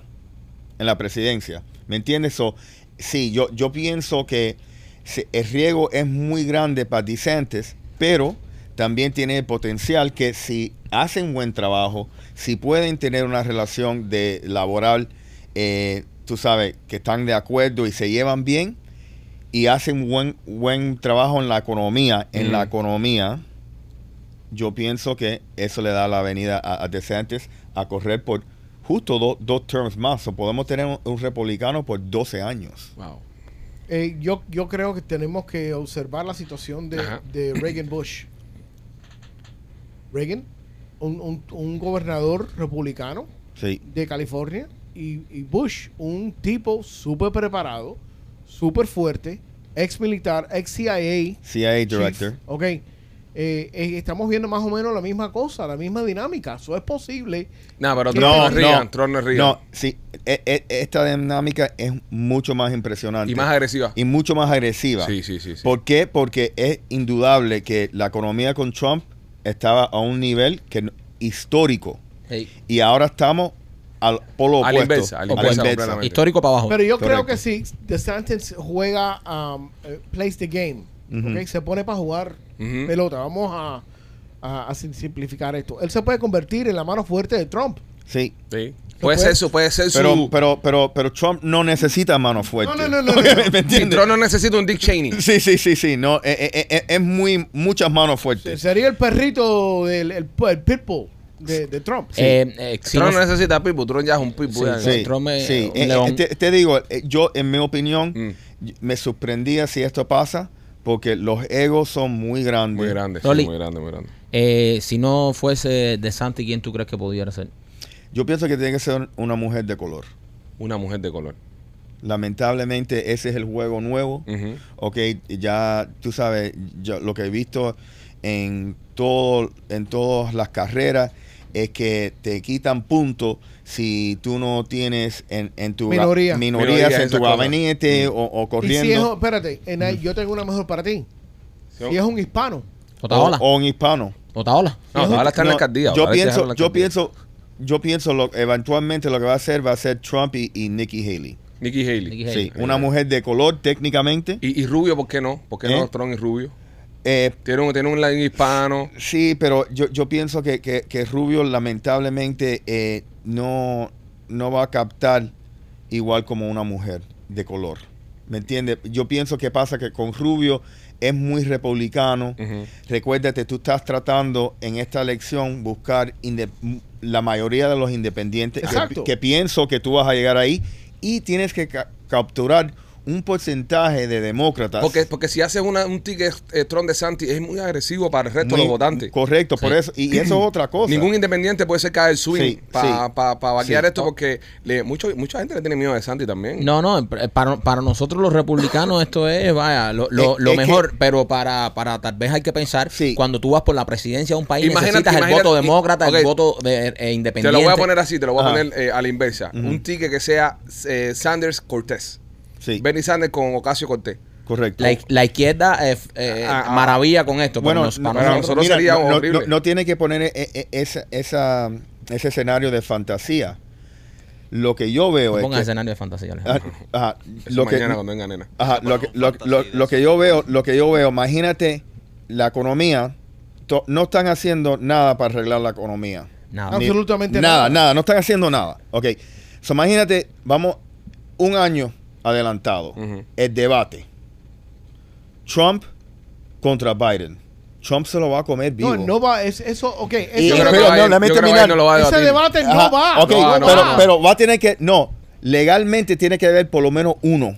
S4: en la presidencia. ¿Me entiendes? So, sí, yo, yo pienso que el riesgo es muy grande para DeSantis, pero también tiene el potencial que si hacen buen trabajo, si pueden tener una relación de laboral, eh, tú sabes, que están de acuerdo y se llevan bien y hacen buen, buen trabajo en la economía, en la
S1: Mm.
S4: economía, yo pienso que eso le da la venida a, a DeSantis a correr por justo do- dos terms más. O podemos tener un, un republicano por 12 años.
S1: Wow.
S6: Eh, yo, yo creo que tenemos que observar la situación de, de Reagan Bush. Reagan, un, un- un gobernador republicano
S4: Sí.
S6: de California, y, y Bush, un tipo súper preparado, súper fuerte, ex militar, ex CIA.
S4: CIA director.
S6: Chief, ok. Eh, eh, estamos viendo más o menos la misma cosa, la misma dinámica. Eso es posible.
S1: No, pero
S6: Que
S1: no, Reagan.
S4: no,
S1: no
S4: no, sí. e- e- esta dinámica es mucho más impresionante.
S1: y más agresiva.
S4: y mucho más agresiva.
S1: Sí, sí, sí. sí.
S4: ¿Por qué? Porque es indudable que la economía con Trump estaba a un nivel que histórico.
S2: Hey,
S4: Y ahora estamos al polo
S1: A la
S4: opuesto.
S1: inversa, a la
S4: a la
S1: inversa
S4: inversa.
S1: completamente.
S2: histórico para abajo.
S6: Pero yo creo que sí, DeSantis juega, um, eh, plays the game.
S4: Ujú.
S6: ok, Se pone para jugar Pelota. Vamos a, a- a sim- simplificar esto. Él se puede convertir en la mano fuerte de Trump.
S4: Sí.
S1: Sí. Puede
S6: puede-
S1: ser su, puede ser
S4: Pero,
S1: su.
S4: pero, pero, pero Trump no necesita mano fuerte.
S6: No, no, no, no, no.
S4: ¿Me
S1: Sí? Trump no necesita un Dick Cheney.
S4: Sí, sí, sí, sí. No, eh, eh, eh, es muy muchas manos fuertes.
S6: Sería el perrito del el, el pitbull de, de Trump.
S2: Eh, eh, si
S1: Trump
S2: no-
S1: necesita Pitbull. Trump ya es un.
S2: Sí,
S4: Sí,
S2: Trump es
S4: sí.
S2: un
S4: Eh,
S2: león.
S4: eh, te, te digo, eh, yo en mi opinión
S1: Mm.
S4: me sorprendía si esto pasa porque los egos son muy grandes.
S1: Muy grande, sí, muy grande, muy grande.
S2: eh, si no fuese de Santi, ¿quién tú crees que pudiera ser?
S4: Yo pienso que tiene que ser una mujer de color.
S1: Una mujer de color.
S4: Lamentablemente ese es el juego nuevo.
S1: Ujú.
S4: Ok, ya tú sabes, yo lo que he visto en todo, en todas las carreras es que te quitan puntos si tú no tienes en, en tu
S6: Minoría.
S4: minorías en tu gabinete
S1: Mm.
S4: o, o
S6: Y
S4: corriendo
S6: si es, espérate, en ahí, yo tengo una mejor para ti.
S1: Sí.
S6: Si es un hispano.
S4: o,
S2: Otaola.
S4: o un hispano.
S2: Otaola.
S1: No, ahora está en la
S4: No,
S1: alcaldía.
S4: Yo pienso, yo pienso, yo pienso lo, eventualmente lo que va a hacer va a ser Trump y, y Nikki Haley.
S1: Nikki Haley.
S2: Nikki
S4: Sí, una mujer de color técnicamente.
S1: Y, y rubio, ¿por qué no? ¿Por qué
S4: ¿Eh?
S1: no Trump y rubio?
S4: Eh,
S1: Tiene un, tiene un line hispano.
S4: Sí, pero yo, yo pienso que, que, que Rubio lamentablemente eh, no, no va a captar igual como una mujer de color. ¿Me entiendes? Yo pienso que pasa que con Rubio es muy republicano.
S1: Ujú.
S4: Recuérdate, tú estás tratando en esta elección buscar inde- la mayoría de los independientes que,
S6: Exacto.
S4: que pienso que tú vas a llegar ahí y tienes que ca- capturar un porcentaje de demócratas.
S1: Porque, porque si haces una, un ticket eh, Trump de Santi, es muy agresivo para el resto de los votantes.
S4: Correcto, por
S2: Sí.
S4: eso. Y, y eso es otra cosa.
S1: Ningún independiente puede ser caer swing
S4: Sí,
S1: para
S4: sí.
S1: pa, pa vaquear
S4: Sí.
S1: esto porque le, mucho, mucha gente le tiene miedo de Santi también.
S2: No, no, eh, para, para nosotros los republicanos esto es, vaya, lo, lo,
S4: Es-
S2: lo
S4: es
S2: mejor, pero para, para tal vez hay que pensar,
S4: Sí.
S2: cuando tú vas por la presidencia de un país,
S1: Imagínate-
S2: necesitas el
S1: imagínate-
S2: voto demócrata,
S1: ok.
S2: el voto de, eh,
S1: Te
S2: independiente.
S1: lo voy a poner así, te lo voy a
S4: Ajá.
S1: poner eh, a la inversa. Un ticket que sea eh, Sanders Cortés.
S4: Sí,
S1: Bernie Sanders con Ocasio Cortés.
S4: correcto.
S2: La, la izquierda eh, eh,
S1: Ah, ah.
S2: maravilla con esto,
S4: Bueno,
S2: nos-
S4: no,
S2: para
S1: no,
S2: nosotros-
S1: sería
S4: no,
S1: horrible.
S4: no- no tiene que poner e- e- esa, esa- ese escenario de fantasía. Lo que yo veo
S2: no
S4: es que,
S2: escenario de fantasía. Alejandro.
S4: ah, ajá, lo que,
S1: mañana cuando venga nena.
S4: ajá, lo, que, lo,
S5: Fantasía
S4: lo-
S5: de
S4: lo que
S5: eso.
S4: yo veo, lo que yo veo, imagínate la economía, to- no están haciendo nada para arreglar la economía.
S2: Nada.
S4: Ni-
S6: Absolutamente
S4: nada.
S6: nada.
S4: Nada, no están haciendo nada. Ok, so, imagínate, vamos un año adelantado,
S1: Ujú.
S4: el debate. Trump contra Biden. Trump se lo va a comer vivo.
S6: No, no va, es, eso, ok.
S1: Yo creo
S4: pero
S1: a-
S4: no, déjame
S1: yo
S4: terminar.
S1: no lo va a
S6: ese debate no
S4: Ajá,
S6: va.
S4: ok,
S1: No no
S4: pero,
S1: va.
S4: pero va a tener que. No, legalmente tiene que haber por lo menos uno.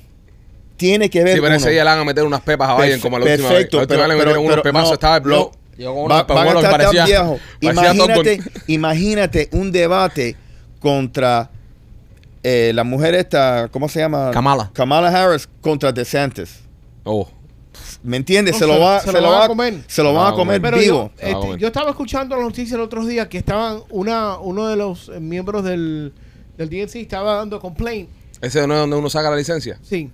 S4: Tiene que haber
S1: Sí, pero
S4: uno.
S1: ese día le van a meter unas pepas a Biden
S4: Perfe-
S1: como la última
S4: perfecto,
S1: vez. La última
S4: pero-
S1: vez le
S4: pero-
S1: metieron unos
S4: pero
S1: pepazos,
S4: no,
S1: estaba el
S4: lo-
S1: blog.
S2: Con
S4: Va-
S2: unos
S4: a estar tan
S2: parecía-
S1: Tom
S4: Imagínate, imagínate un debate contra eh, la mujer esta, ¿cómo se llama?
S2: Kamala.
S4: Kamala Harris contra DeSantis.
S1: Oh,
S4: ¿Me entiendes?
S6: No,
S4: se,
S6: se-
S4: lo va,
S6: se lo van a comer.
S4: Se lo van a comer
S6: Pero
S4: vivo.
S6: yo, este, yo estaba escuchando la noticia el otro día que estaban una uno de los eh, miembros del, del DNC estaba dando complaint.
S1: ese no es donde uno saca la licencia.
S6: Sí.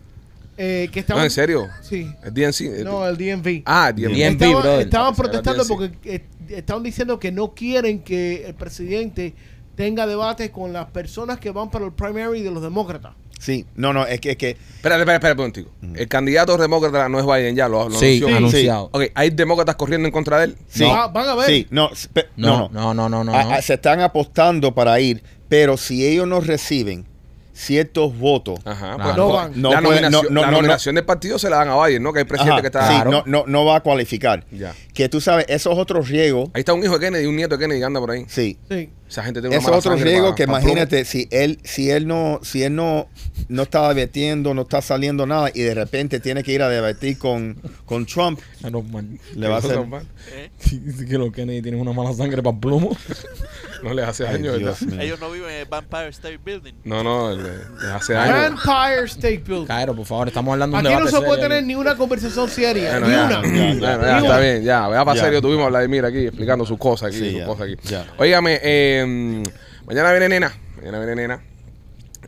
S6: Eh, que
S1: No,
S6: estaban,
S1: en serio.
S6: Sí.
S1: Es DNC.
S6: No, el DMV.
S1: Ah, DNC.
S2: DMV,
S6: Estaban, protestando porque eh, estaban diciendo que no quieren que el presidente tenga debate con las personas que van para el primary de los demócratas.
S4: Sí, no, no, es que, es que
S1: Espérate, espérate, espérate un momentico. El candidato demócrata no es Biden ya, lo, lo
S2: Sí,
S1: anunció.
S2: anunciado.
S1: Ok, ¿hay demócratas corriendo en contra de él?
S4: sí,
S6: Va- van a ver.
S4: sí, No,
S2: no,
S4: no,
S2: no, no, no.
S4: Ah, ah, se están apostando para ir, pero si ellos no reciben ciertos votos,
S1: Ajá.
S2: No,
S1: pues,
S6: no
S1: co-
S6: van.
S4: No
S1: la nominación,
S4: no, no,
S1: la
S4: no,
S1: nominación del partido se la dan a Biden, ¿no? Que hay presidente
S4: ajá,
S1: que está...
S4: sí,
S2: Claro.
S4: no, no, no va a cualificar.
S1: Ya.
S4: Que tú sabes, esos otros riesgos,
S1: Ahí está un hijo de Kennedy, un nieto de Kennedy que anda por ahí.
S4: sí,
S6: Sí.
S1: Esa gente tiene una
S4: esos otros
S1: pa-
S4: que imagínate si él, si él no, si él no, no está debatiendo, no está saliendo nada y de repente tiene que ir a debatir con, con Trump, le va a hacer.
S5: ¿eh?
S2: Dice que los Kennedy tienen una mala sangre para plomo.
S1: No les hace daño.
S5: Ellos no viven en el Vampire State Building.
S1: No, no, le- les hace daño.
S6: Empire State Building.
S2: Cairo, por favor, estamos hablando de un
S6: Aquí no se puede
S2: serio
S6: tener ni una conversación seria.
S1: Bueno,
S6: ni
S1: ya,
S6: una.
S1: ya, está bien, ya. Vea para
S4: Ya.
S1: serio, tuvimos a Vladimir aquí explicando sus cosas aquí,
S4: Sí,
S1: sus cosas aquí.
S4: ya.
S1: Óigame, eh, mañana viene Nena, mañana viene Nena.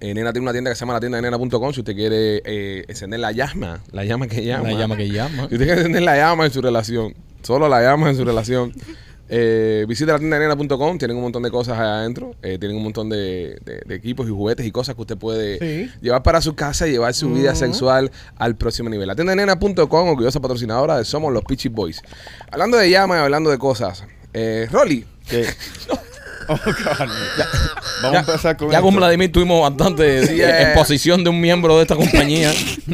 S1: Eh, nena tiene una tienda que se llama la tienda de nena.com si usted quiere eh, encender la llama, la llama que llama.
S2: La llama que llama.
S1: Si usted quiere encender la llama en su relación, solo la llama en su relación. Eh, visite la tienda de nena.com, tienen un montón de cosas allá adentro, eh, tienen un montón de, de- de equipos y juguetes y cosas que usted puede
S6: Sí.
S1: llevar para su casa y llevar su vida sexual al próximo nivel. La tienda de nena.com, orgullosa patrocinadora de Somos los Peachy Boys. Hablando de llama y hablando de cosas, eh, Rolly,
S4: que- Oh, God. Vamos
S2: Ya,
S4: a empezar con
S2: ya
S4: esto.
S2: con Vladimir tuvimos bastante
S1: Sí,
S2: eh,
S1: eh.
S2: en posición de un miembro de esta compañía.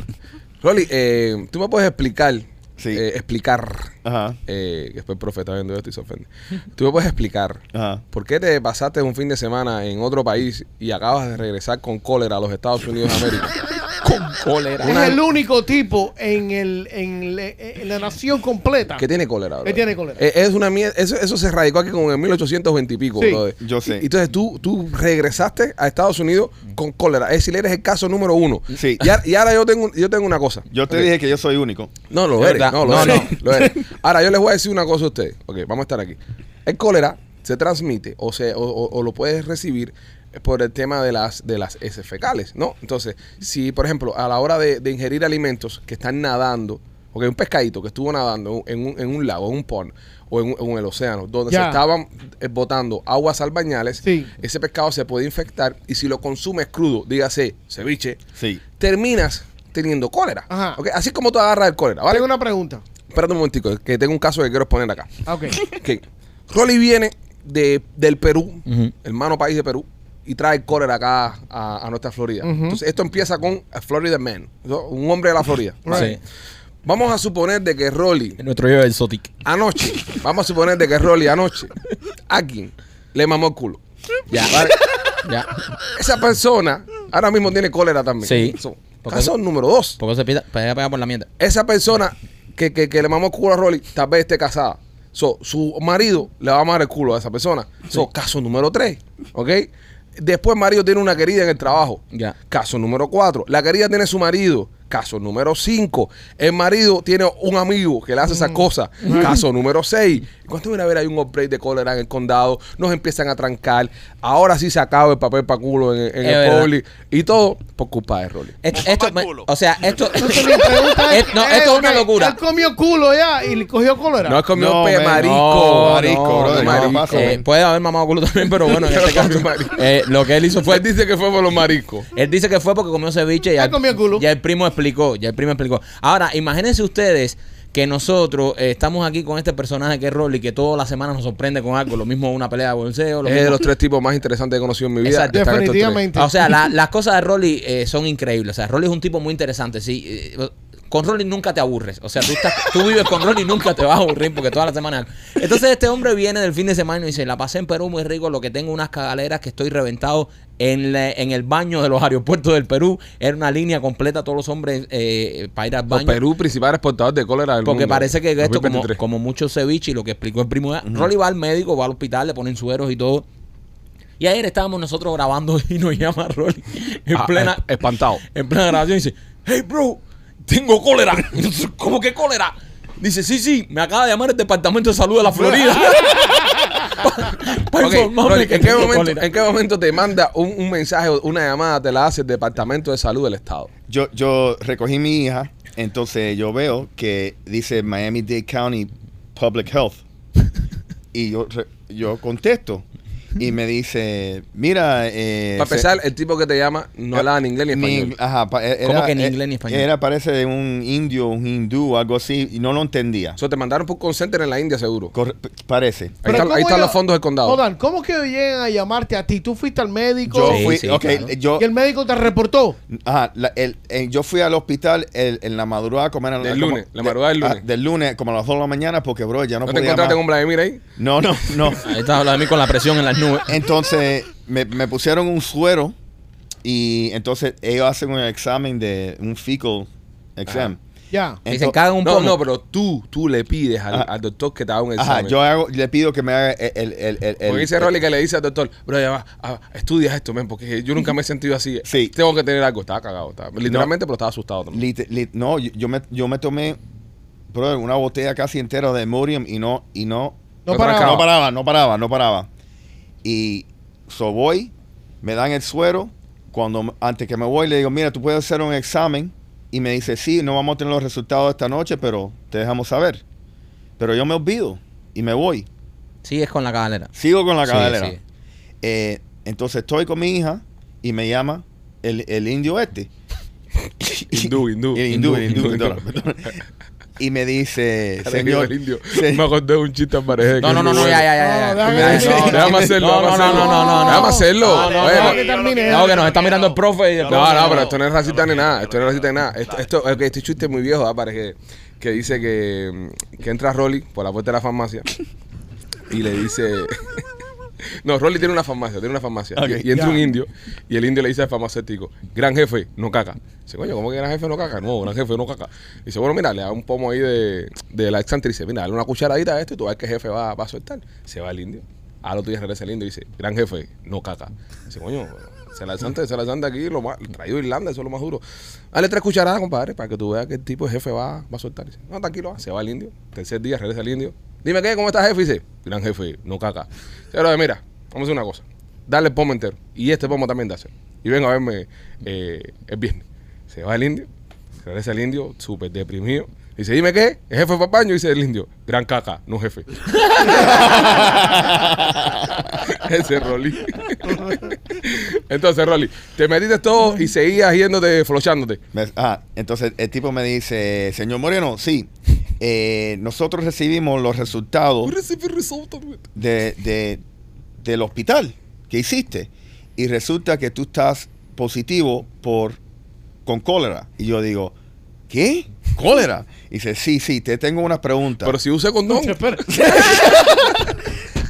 S1: Rolly, eh, tú me puedes explicar,
S4: Sí.
S1: eh, explicar,
S4: Ajá,
S1: eh, que después el profeta viendo esto y se ofende. Tú me puedes explicar
S4: ajá.
S1: por qué te pasaste un fin de semana en otro país y acabas de regresar con cólera a los Estados Unidos de América.
S2: con cólera.
S6: Es el único tipo en, el, en, le- en la nación completa
S1: ¿Qué tiene cólera?
S6: que
S1: brother?
S6: tiene cólera.
S1: Eh, Es una mierda. Eso, eso se radicó aquí como en 1820 y pico.
S6: Sí,
S1: brother.
S4: yo sé.
S1: Y Entonces tú, tú regresaste a Estados Unidos con cólera. Es decir, eres el caso número uno.
S4: Sí.
S1: Y, ahora- y ahora yo tengo, yo tengo una cosa.
S4: Yo te
S1: Ok.
S4: dije que yo soy único.
S1: No, lo
S2: Es
S1: eres.
S2: verdad.
S1: No, lo
S2: No,
S1: eres.
S2: no.
S1: Lo eres. Ahora, yo les voy a decir una cosa a ustedes. Ok, vamos a estar aquí. El cólera se transmite o, se, o, o- o lo puedes recibir por el tema de las, de las heces fecales, ¿no? Entonces, si, por ejemplo, a la hora de, de ingerir alimentos que están nadando, ok, un pescadito que estuvo nadando en un, en un lago, en un pond o en, un- en el océano, donde se estaban eh, botando aguas albañales,
S6: Sí.
S1: ese pescado se puede infectar y si lo consumes crudo, dígase ceviche,
S4: Sí.
S1: terminas teniendo cólera.
S6: Ajá.
S1: Ok, Así como tú agarras el cólera, ¿vale?
S6: Tengo una pregunta.
S1: Espérate un momentico, que tengo un caso que quiero exponer acá.
S6: Ah, Ok.
S1: Ok. Rolly viene de, del Perú,
S2: Ujú.
S1: hermano país de Perú, y trae cólera acá a, a nuestra Florida. Entonces, esto empieza con a Florida Man, un hombre de la Florida.
S6: Right.
S2: Sí.
S1: Vamos a suponer de que Rolly
S2: Nuestro yo el Sotic.
S1: anoche, vamos a suponer de que Rolly anoche, a quien le mamó el culo.
S2: Ya.
S1: ¿vale?
S2: Ya.
S1: Esa persona ahora mismo tiene cólera también.
S2: Sí.
S1: So, caso número dos.
S2: Porque se pega, pega, por la mierda.
S1: esa persona que, que, que le mamó el culo a Rolly tal vez esté casada. So, su marido le va a mamar el culo a esa persona. So, caso número 3. ¿Ok? Después el marido tiene una querida en el trabajo.
S2: Ya.
S1: Caso número 4. La querida tiene su marido. Caso número 5. El marido tiene un amigo que le hace esas cosas. Caso número 6. Cuando viene a ver hay un outbreak de cólera en el condado, nos empiezan a trancar. Ahora sí se acaba el papel para culo en, el
S2: verdad.
S1: public. Y todo por culpa de Rolly.
S2: Esto,
S5: Como
S2: esto me- o sea, esto.
S6: Es,
S2: no,
S6: eh,
S2: esto es una
S6: ok,
S2: locura.
S6: Él comió culo ya y le cogió cólera.
S1: No es comió
S4: No,
S1: pe
S4: man,
S1: marisco.
S2: No,
S4: marisco,
S2: no,
S4: brother,
S2: no,
S1: marisco.
S4: pasa,
S2: eh,
S4: man.
S2: puede haber mamado culo también, pero bueno, en este caso, eh, lo que él hizo
S1: Fue, él dice que fue por los mariscos.
S2: Él dice que fue porque comió ceviche y ya,
S6: comió culo.
S2: ya el primo explicó, ya el primo explicó. Ahora, imagínense ustedes que nosotros eh, estamos aquí con este personaje que es Rolly, que toda la semana nos sorprende con algo, lo mismo una pelea de lo
S1: Es de los tres tipos más interesantes que he conocido en mi vida.
S6: Definitivamente.
S2: O sea, la- las cosas de Rolly eh, son increíbles. O sea, Rolly es un tipo muy interesante. Sí, eh, con Rolly nunca te aburres. O sea, tú, estás, tú vives con Rolly y nunca te vas a aburrir porque toda la semana. Entonces, este hombre viene del fin de semana y dice: La pasé en Perú muy rico. Lo que tengo unas cagaleras que estoy reventado en, la- en el baño de los aeropuertos del Perú. Era una línea completa, todos los hombres eh, para ir al baño.
S1: Perú, principal exportador de cólera del
S2: Porque
S1: mundo.
S2: parece que esto, como,
S1: 2023.
S2: como mucho ceviche y lo que explicó el primo, Rolly va al médico, va al hospital, le ponen sueros y todo. Y ayer estábamos nosotros grabando y nos llama Rolly en
S1: Ah,
S2: plena,
S1: espantado.
S2: en plena grabación y dice, hey bro, tengo cólera. ¿Cómo que cólera? Dice, sí, sí, me acaba de llamar el Departamento de Salud de la Florida. Para
S1: Ok,
S2: informarme
S1: Rolly,
S2: que
S1: ¿en, qué momento,
S2: cólera.
S1: ¿En qué momento te manda un, un mensaje o una llamada, te la hace el Departamento de Salud del Estado?
S4: Yo, yo recogí mi hija, entonces yo veo que dice Miami-Dade County Public Health. y yo, yo contesto. Y me dice, mira... Eh,
S1: Para empezar, el tipo que te llama no hablaba ni inglés ni
S4: ni-
S1: español.
S4: ajá, pa- era,
S2: ¿Cómo que ni
S4: eh,
S2: inglés ni español?
S4: Era, parece de un indio, un hindú, algo así, y no lo entendía.
S1: Eso te mandaron por call center en la India, seguro.
S4: Corre- p- parece.
S1: Ahí,
S6: Pero
S1: están,
S6: ¿cómo
S1: ahí están
S6: ellos-
S1: los fondos del condado.
S6: Jodan, ¿cómo que llegan a llamarte a ti? ¿Tú fuiste al médico
S4: Yo
S2: Sí,
S4: fui,
S2: sí,
S4: ok,
S2: claro.
S4: yo,
S6: y el médico te reportó?
S4: ajá, la- el- eh, yo fui al hospital el- en la madrugada como era-
S1: Del
S4: como-
S1: lunes, la madrugada del
S4: ah,
S1: lunes.
S4: del lunes, como a las 2 de la mañana, porque, bro, ya no,
S1: ¿No te
S4: podía
S1: encontraste
S4: más.
S1: con Vladimir ahí?
S4: No, no, no.
S2: Ahí está hablando de mí con la presión en las nubes.
S4: Entonces me, me pusieron un suero y entonces ellos hacen un examen de un fecal exam.
S6: Ya.
S2: Y se
S4: Ento-
S2: cagan un
S1: no,
S2: pomo.
S1: no, pero tú, tú le pides al,
S4: Ajá.
S1: al doctor que te haga un
S4: Ajá,
S1: examen.
S4: yo hago, le pido que me haga el... el, el, el-
S1: Porque dice Rolly que le dice al doctor, bro, ya va, ah, estudia esto, men, porque yo nunca me he sentido así.
S4: Sí.
S1: Tengo que tener algo. Estaba cagado. estaba- literalmente, pero estaba asustado también.
S4: Lit- lit- no, yo, yo me, yo me tomé bro, una botella casi entera de Murium y no, y no,
S6: No
S1: No
S6: paraba.
S4: no paraba, no paraba, no paraba. Y so voy, me dan el suero, cuando antes que me voy le digo, mira, tú puedes hacer un examen y me dice, sí, no vamos a tener los resultados esta noche, pero te dejamos saber. Pero yo me olvido y me voy.
S2: Sigues con la cadalera.
S4: Sigo con la
S2: Sí,
S4: cadalera.
S2: sí.
S4: Eh, entonces estoy con mi hija y me llama el, el indio este.
S1: Hindú, hindú.
S4: El hindú,
S1: Hindú,
S4: el hindú,
S1: hindú.
S4: Y me dice, señor,
S1: el indio.
S4: se-
S1: Me acordé de un chiste en pareja.
S2: No, no, no, no, ya, ya, ya.
S6: déjame
S1: hacerlo,
S2: no, no, no, no, no, no.
S1: Déjame hacerlo.
S6: No, no,
S1: Bueno.
S6: no, que termine.
S2: No, que nos está mirando el profe
S1: No, no, pero esto no es racista ni nada. Esto no es racista ni nada. Esto, este chiste es muy viejo, ¿verdad? Parece que, dice que entra Rolly por la puerta de la farmacia y le dice. No, Rolly tiene una farmacia, tiene una farmacia. Y, y entra
S6: ya.
S1: un indio y el indio le dice al farmacéutico, gran jefe, no caca. Dice, coño, ¿cómo que gran jefe no caca? No, gran jefe no caca. Dice, bueno, mira, le da un pomo ahí de, de la exante y dice, mira, dale una cucharadita a esto y tú ver que el jefe va, va a soltar. Se va el indio. A lo tuyo regresa el indio y dice, gran jefe, no caca. Dice, coño, se la santa, se la santa aquí, lo más, traído de Irlanda, eso es lo más duro. Dale tres cucharadas, compadre, para que tú veas que el tipo de jefe va, va a soltar. Dice, no, tranquilo, va. se va el indio. Tercer día regresa el indio. Dime qué, ¿cómo estás, jefe? Dice, gran jefe, no caca. Pero mira, vamos a hacer una cosa. Dale el pomo entero. Y este pomo también dáselo. Y venga a verme eh, el viernes. Se va el indio, regresa el indio, súper deprimido. Dice, dime qué, el jefe fue al baño, dice el indio, gran caca, no jefe. Ese es Rolly. Entonces, Rolly, te metiste todo y seguías yéndote, flochándote.
S4: Ajá, entonces el tipo me dice, señor Moreno, sí, eh, nosotros recibimos los resultados de, de- del hospital que hiciste y resulta que tú estás positivo por con cólera. Y yo digo, ¿qué? ¿Cólera? Y dice, sí, sí, te tengo unas preguntas.
S1: Pero si use condón.
S6: Espera.